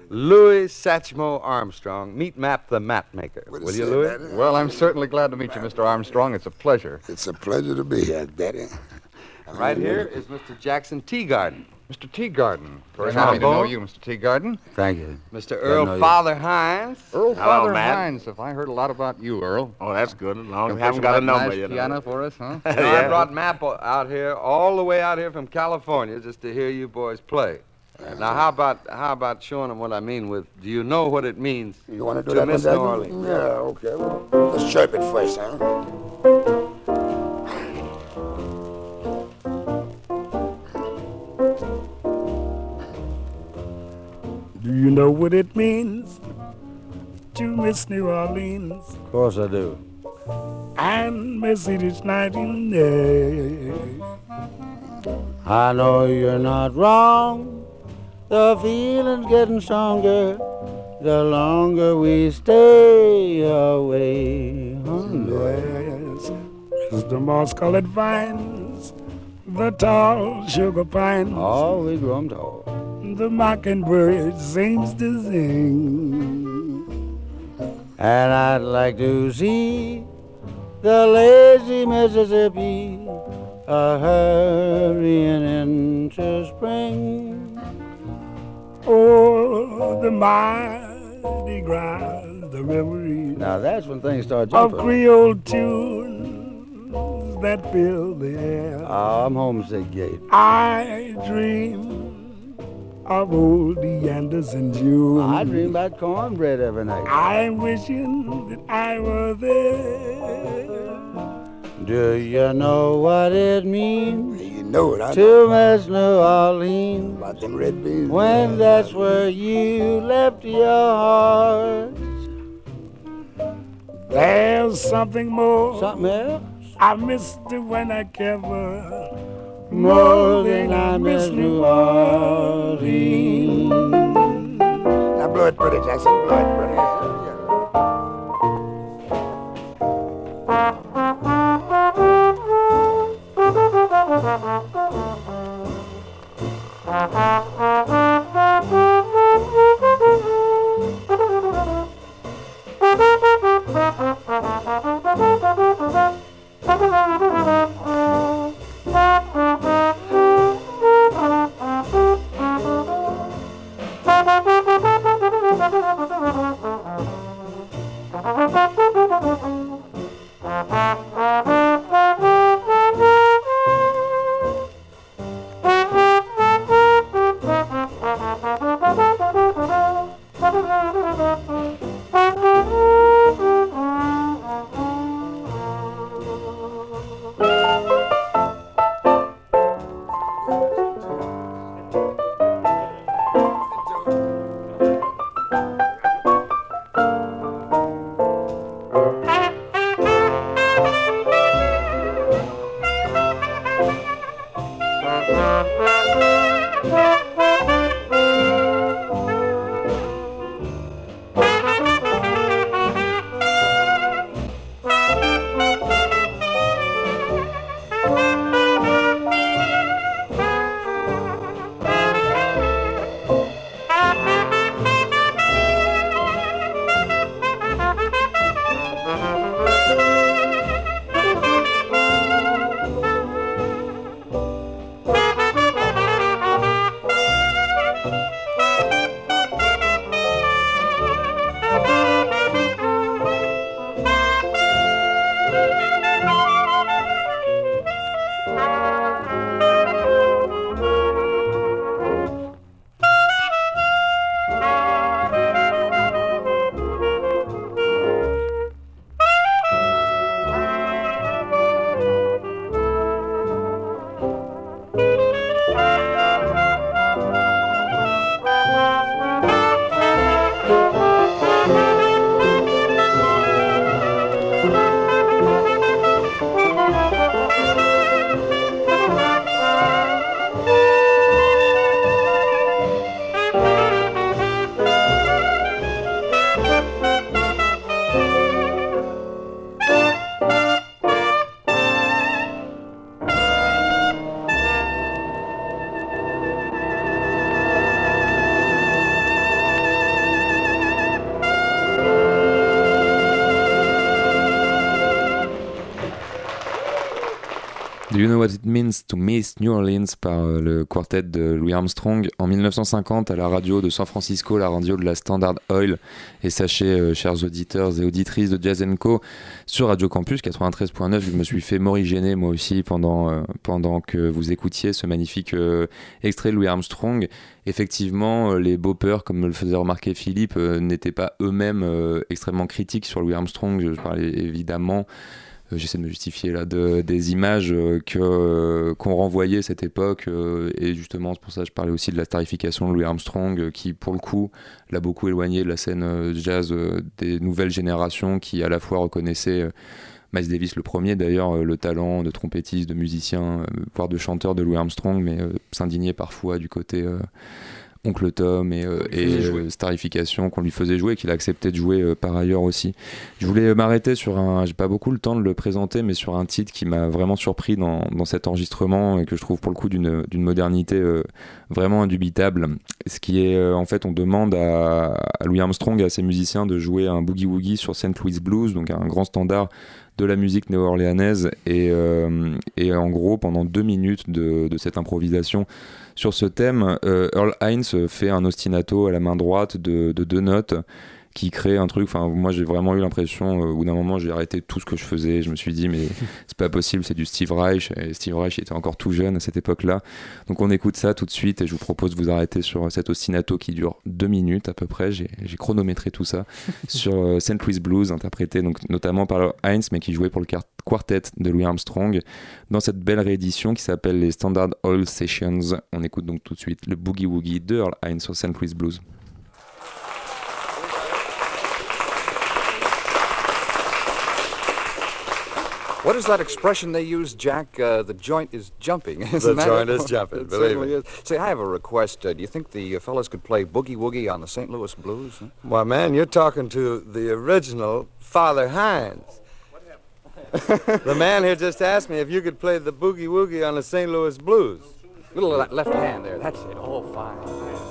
Louis Satchmo Armstrong. Meet Map the map maker. Will you, Louis? Well, I'm certainly glad to meet you, Mr. Armstrong. It's a pleasure. It's a pleasure to be here, Daddy. And right here is Mr. Jackson Teagarden. Mr. Teagarden. Very Trombone. happy to know you, Mr. Teagarden. Thank you. Mr. Earl know you. Father Hines. Earl Hello, Father Matt. Hines. If I heard a lot about you, Earl. Oh, that's good. As long as Can we haven't got a some of that number, nice you know. piano for us, huh? [LAUGHS] You know, I brought Map out here, all the way out here from California, just to hear you boys play. Now, how about how about showing them what I mean with? Do you know what it means You want to do to that Miss one, New Orleans? Yeah, okay. Well, let's chirp it first, huh? Do you know what it means to miss New Orleans Of course I do. and miss it each night and day? I know you're not wrong. The feeling's getting stronger the longer we stay away. Yes, as the moss colored vines, the tall sugar pines, Oh, we grow tall. The mockingbird seems to sing. And I'd like to see the lazy Mississippi a hurrying into spring. Oh, the Mardi Gras, the memories Now that's when things start of jumping. Creole tunes that fill the air. Oh, I'm homesick, Gate. I dream of old Anderson June. I dream about cornbread every night. I'm wishing that I were there. Do you know what it means You know it, I to miss New Orleans? About them red beans. When that's where you left your heart. There's something more. Something else? I missed it when I cover more than I miss New Orleans. Now blow it pretty, Jackson. Blow it pretty. Thank you. It Means to Miss New Orleans par euh, le quartet de Louis Armstrong en 1950 à la radio de San Francisco, la radio de la Standard Oil. Et sachez, euh, chers auditeurs et auditrices de Jazz Co, sur Radio Campus 93.9, je me suis fait morigéner moi aussi pendant, euh, pendant que vous écoutiez ce magnifique extrait de Louis Armstrong. Effectivement, les boppers, comme me le faisait remarquer Philippe, n'étaient pas eux-mêmes extrêmement critiques sur Louis Armstrong. Je, parlais évidemment j'essaie de me justifier là de, des images euh, que euh, qu'on renvoyait cette époque euh, et justement c'est pour ça que je parlais aussi de la starification de Louis Armstrong euh, qui pour le coup l'a beaucoup éloigné de la scène euh, jazz euh, des nouvelles générations qui à la fois reconnaissaient euh, Miles Davis le premier d'ailleurs euh, le talent de trompettiste de musicien euh, voire de chanteur de Louis Armstrong mais euh, s'indignaient parfois du côté euh, Oncle Tom et, euh, et euh, Starification qu'on lui faisait jouer, qu'il a accepté de jouer euh, par ailleurs aussi. Je voulais euh, m'arrêter sur un, j'ai pas beaucoup le temps de le présenter, mais sur un titre qui m'a vraiment surpris dans, dans cet enregistrement et que je trouve pour le coup d'une modernité vraiment indubitable. Ce qui est, en fait, on demande à, à Louis Armstrong et à ses musiciens de jouer un boogie woogie sur St. Louis Blues, donc un grand standard de la musique néo-orléanaise et, euh, et en gros pendant deux minutes de, cette improvisation sur ce thème euh, Earl Hines fait un ostinato à la main droite de deux notes qui crée un truc. Enfin moi j'ai vraiment eu l'impression euh, au bout d'un moment j'ai arrêté tout ce que je faisais. Je me suis dit mais [LAUGHS] c'est pas possible c'est du Steve Reich. Et Steve Reich il était encore tout jeune à cette époque là donc on écoute ça tout de suite et je vous propose de vous arrêter sur cet ostinato qui dure deux minutes à peu près. J'ai chronométré tout ça [LAUGHS] sur euh, St. Louis Blues interprété donc notamment par Heinz mais qui jouait pour le quart- quartet de Louis Armstrong dans cette belle réédition qui s'appelle les Standard Oil Sessions. On écoute donc tout de suite le Boogie Woogie de Earl Hines sur St. Louis Blues What is that expression they use, Jack? Uh, the joint is jumping. [LAUGHS] The Isn't that joint is jumping, It believe certainly me. Say, I have a request. Uh, do you think the uh, fellas could play Boogie Woogie on the St. Louis Blues? huh? Why, man, you're talking to the original Father Hines. the man here just asked me if you could play the boogie woogie on the St. Louis Blues. Little le- left hand there. That's it. All fine.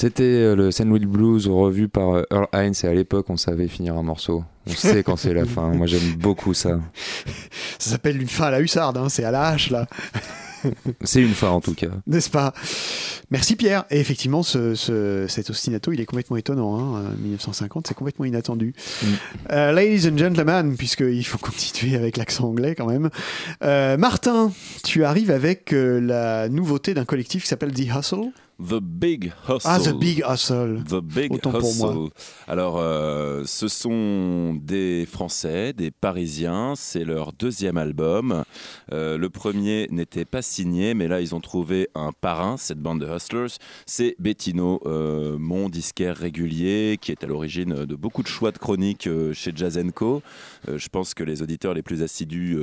C'était euh, le. Louis Blues revu par euh, Earl Hines et à l'époque on savait finir un morceau. On [LAUGHS] sait quand c'est la fin. Moi j'aime beaucoup ça. Ça s'appelle une fin à la hussarde, hein, c'est à la hache là. [LAUGHS] C'est une fin en tout cas. N'est-ce pas? Merci Pierre. Et effectivement, ce, ce- cet ostinato, il est complètement étonnant. Hein. euh, 1950, c'est complètement inattendu. Euh, ladies and gentlemen, puisqu'il faut [LAUGHS] continuer avec l'accent anglais quand même. Euh, Martin, tu arrives avec euh, la nouveauté d'un collectif qui s'appelle The Hustle? The Big Hustle. Ah, The Big Hustle. The Big Autant Hustle. pour moi. Alors, euh, ce sont des Français, des Parisiens. C'est leur deuxième album. Euh, le premier n'était pas signé, mais là, ils ont trouvé un parrain, cette bande de Hustlers. C'est Bettino, euh, mon disquaire régulier, qui est à l'origine de beaucoup de choix de chroniques euh, chez Jazz Co. Je pense que les auditeurs les plus assidus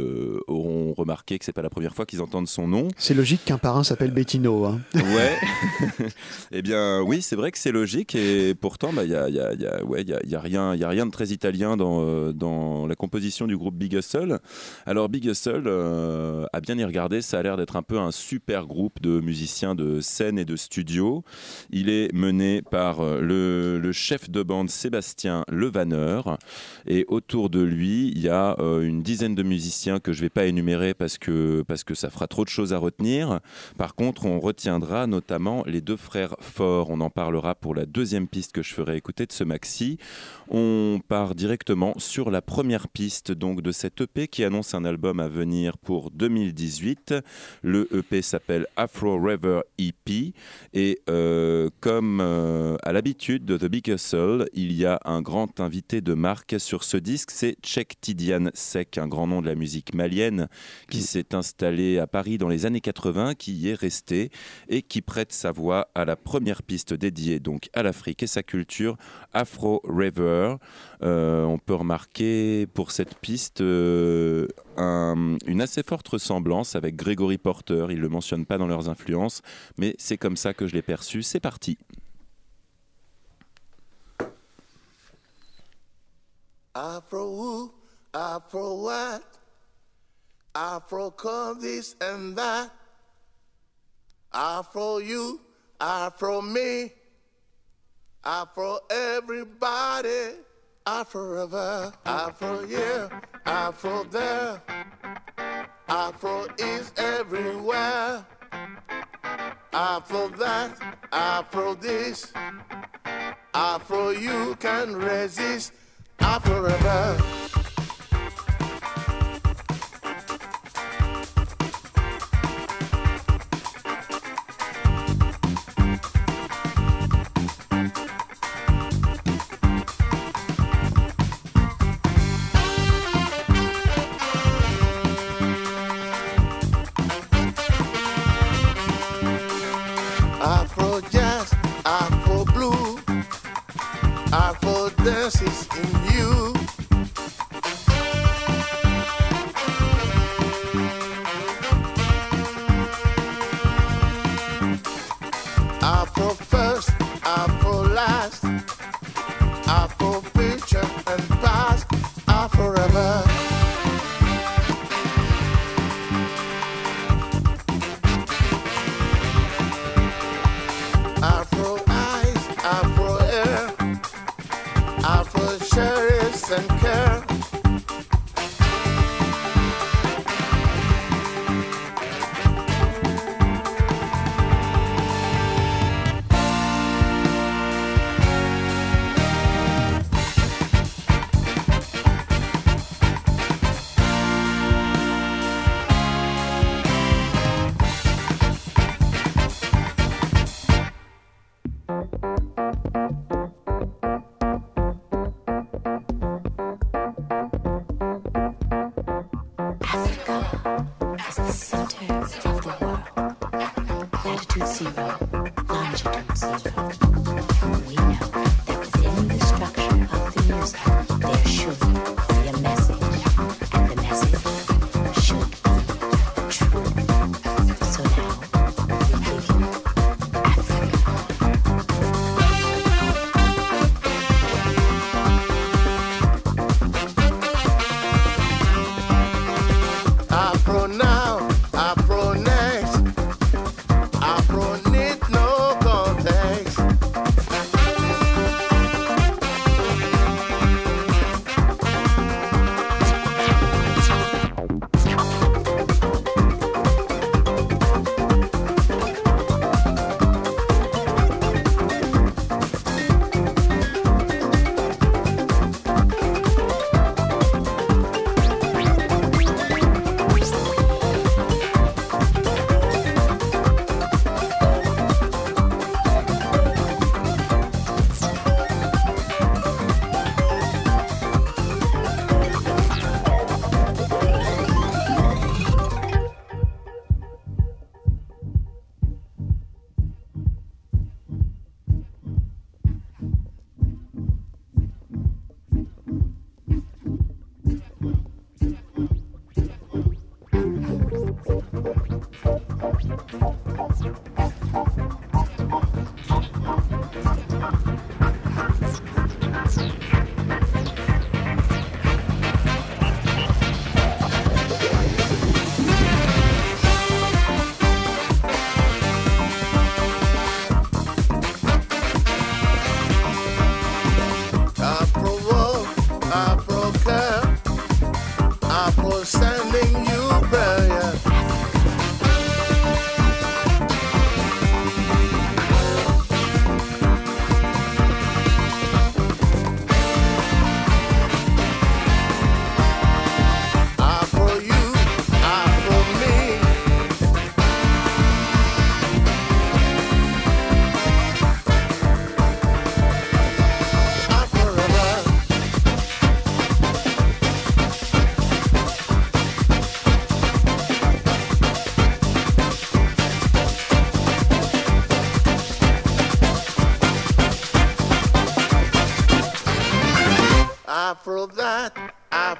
auront remarqué que c'est pas la première fois qu'ils entendent son nom. C'est logique qu'un parrain s'appelle Bettino. Hein. Ouais. [LAUGHS] [LAUGHS] eh bien, oui, c'est vrai que c'est logique et pourtant, bah, il y a, y a- rien, de très italien dans, euh, dans la composition du groupe Big Hustle. Alors, Big Hustle, euh, à bien y regarder, ça a l'air d'être un peu un super groupe de musiciens de scène et de studio. Il est mené par euh, le, chef de bande Sébastien Levaneur et autour de lui, il y a euh, une dizaine de musiciens que je vais pas énumérer parce que, parce que ça fera trop de choses à retenir. Par contre, on retiendra notamment les deux frères Fort. On en parlera pour la deuxième piste que je ferai écouter de ce maxi. On part directement sur la première piste donc de cette EP qui annonce un album à venir pour 2018. Le EP s'appelle Afro River EP et euh, comme euh, à l'habitude de The Big Hustle, il y a un grand invité de marque sur ce disque, c'est Chek Tidiane Sek, un grand nom de la musique malienne qui s'est installé à Paris dans les années 80, qui y est resté et qui prête sa voix à la première piste dédiée donc à l'Afrique et sa culture, Afro River. Euh, on peut remarquer pour cette piste euh, un- une assez forte ressemblance avec Gregory Porter. Ils ne le mentionnent pas dans leurs influences, mais c'est comme ça que je l'ai perçu. C'est parti. Afro Afro what, Afro call this and that, Afro you, Afro me, Afro everybody, Afro ever, Afro here, Afro there, Afro is everywhere, Afro that, Afro this, Afro you can resist, Afro ever.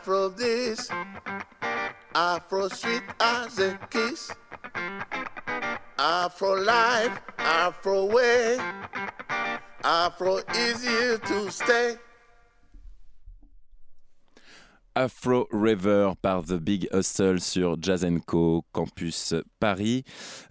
Afro this, Afro sweet as a kiss, Afro life, Afro way, Afro easier to stay. Afro River par The Big Hustle sur Jazz Co Campus Paris.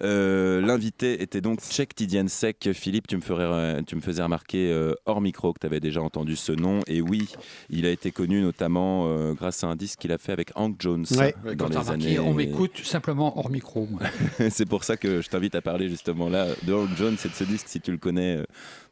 Euh, L'invité était donc Tchèque Tidiansek. Philippe, tu me, ferais, tu me faisais remarquer euh, hors micro que tu avais déjà entendu ce nom. Et oui, il a été connu notamment euh, grâce à un disque qu'il a fait avec Hank Jones Ouais. dans Quand les remarqué, années. on m'écoute simplement hors micro. [LAUGHS] C'est pour ça que je t'invite à parler justement là de Hank Jones et de ce disque si tu le connais.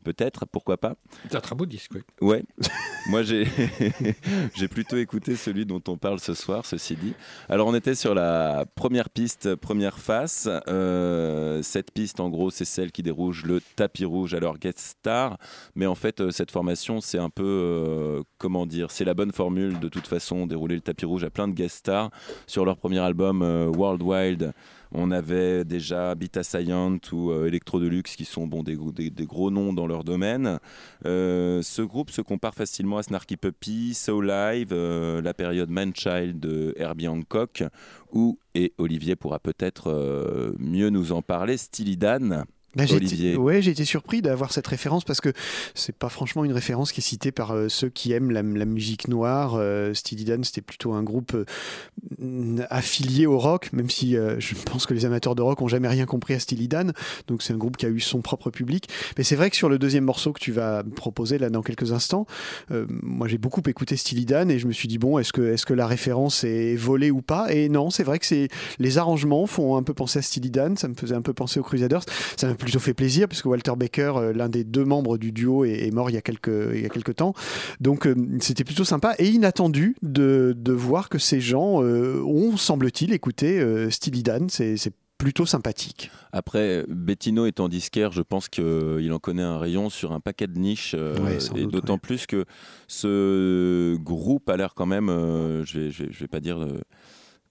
Peut-être, pourquoi pas C'est un très beau disque, oui. Ouais, [LAUGHS] moi [LAUGHS] j'ai plutôt écouté celui dont on parle ce soir, ceci dit. Alors on était sur la première piste, première face. Euh, cette piste, en gros, c'est celle qui déroule le tapis rouge à leur guest star. Mais en fait, euh, cette formation, c'est un peu, euh, comment dire, c'est la bonne formule de toute façon, dérouler le tapis rouge à plein de guest stars. Sur leur premier album, euh, World Wild, on avait déjà Bita Scient ou euh, Electro Deluxe qui sont bon, des, des- gros noms dans leur domaine. Euh, ce groupe se compare facilement à Snarky Puppy, So Live, euh, la période Manchild de Herbie Hancock, ou, et Olivier pourra peut-être mieux nous en parler, Steely Dan. Bah, j'ai Olivier. été, ouais, j'ai été surpris d'avoir cette référence parce que c'est pas franchement une référence qui est citée par euh, ceux qui aiment la, la musique noire. Euh, Steely Dan, c'était plutôt un groupe euh, affilié au rock, même si euh, je pense que les amateurs de rock ont jamais rien compris à Steely Dan. Donc c'est un groupe qui a eu son propre public. Mais c'est vrai que sur le deuxième morceau que tu vas proposer là dans quelques instants, moi j'ai beaucoup écouté Steely Dan et je me suis dit bon, est-ce que est-ce que la référence est volée ou pas? Et non, c'est vrai que c'est les arrangements font un peu penser à Steely Dan. Ça me faisait un peu penser aux Crusaders. Ça plutôt fait plaisir parce que Walter Baker, euh, l'un des deux membres du duo, est, est mort il y a quelques il y a quelques temps. Donc euh, c'était plutôt sympa et inattendu de, de voir que ces gens euh, ont semble-t-il écouté Steely Dan. C'est plutôt sympathique. Après, Bettino étant disquaire, je pense qu'il en connaît un rayon sur un paquet de niches. Ouais, et d'autant plus que ce groupe a l'air quand même, euh, je vais, je vais, je vais pas dire. euh,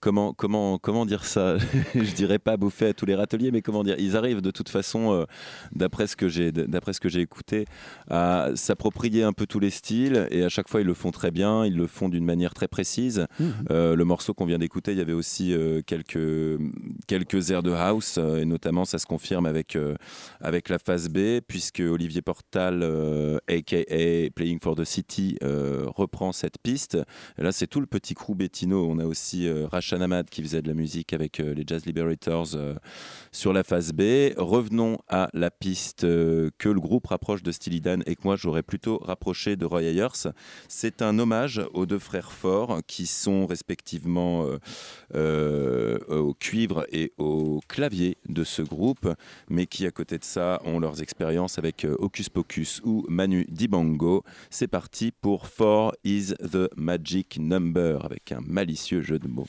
Comment, comment, comment dire ça [LAUGHS] Je dirais pas bouffer à tous les râteliers, mais comment dire Ils arrivent de toute façon, euh, d'après ce que j'ai, d'après ce que j'ai écouté, à s'approprier un peu tous les styles, et à chaque fois ils le font très bien, ils le font d'une manière très précise. Mhm. Euh, le morceau qu'on vient d'écouter, il y avait aussi euh, quelques, quelques airs de house, et notamment ça se confirme avec, avec la phase B, puisque Olivier Portal, aka Playing for the City, reprend cette piste. Et là, c'est tout le petit crew Bettino. On a aussi euh, Rashan Ahmad qui faisait de la musique avec euh, les Jazz Liberators euh, sur la phase B. Revenons à la piste euh, que le groupe rapproche de Steely et que moi j'aurais plutôt rapproché de Roy Ayers. C'est un hommage aux deux frères forts qui sont respectivement au cuivre et au clavier de ce groupe, mais qui à côté de ça ont leurs expériences avec Hocus Pocus ou Manu Dibango. C'est parti pour Four is the Magic Number avec un malicieux jeu de mots.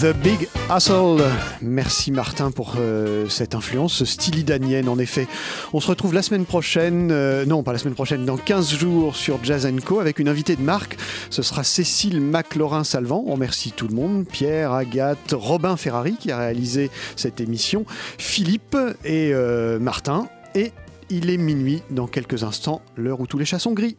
The Big Hustle. Merci Martin pour euh, cette influence, ce style idanienne en effet. On se retrouve la semaine prochaine, euh, non pas la semaine prochaine, dans 15 jours sur Jazz Co avec une invitée de marque. Ce sera Cécile McLaurin-Salvant. On remercie tout le monde. Pierre, Agathe, Robin Ferrari qui a réalisé cette émission, Philippe et euh, Martin. Et il est minuit dans quelques instants, l'heure où tous les chats sont gris.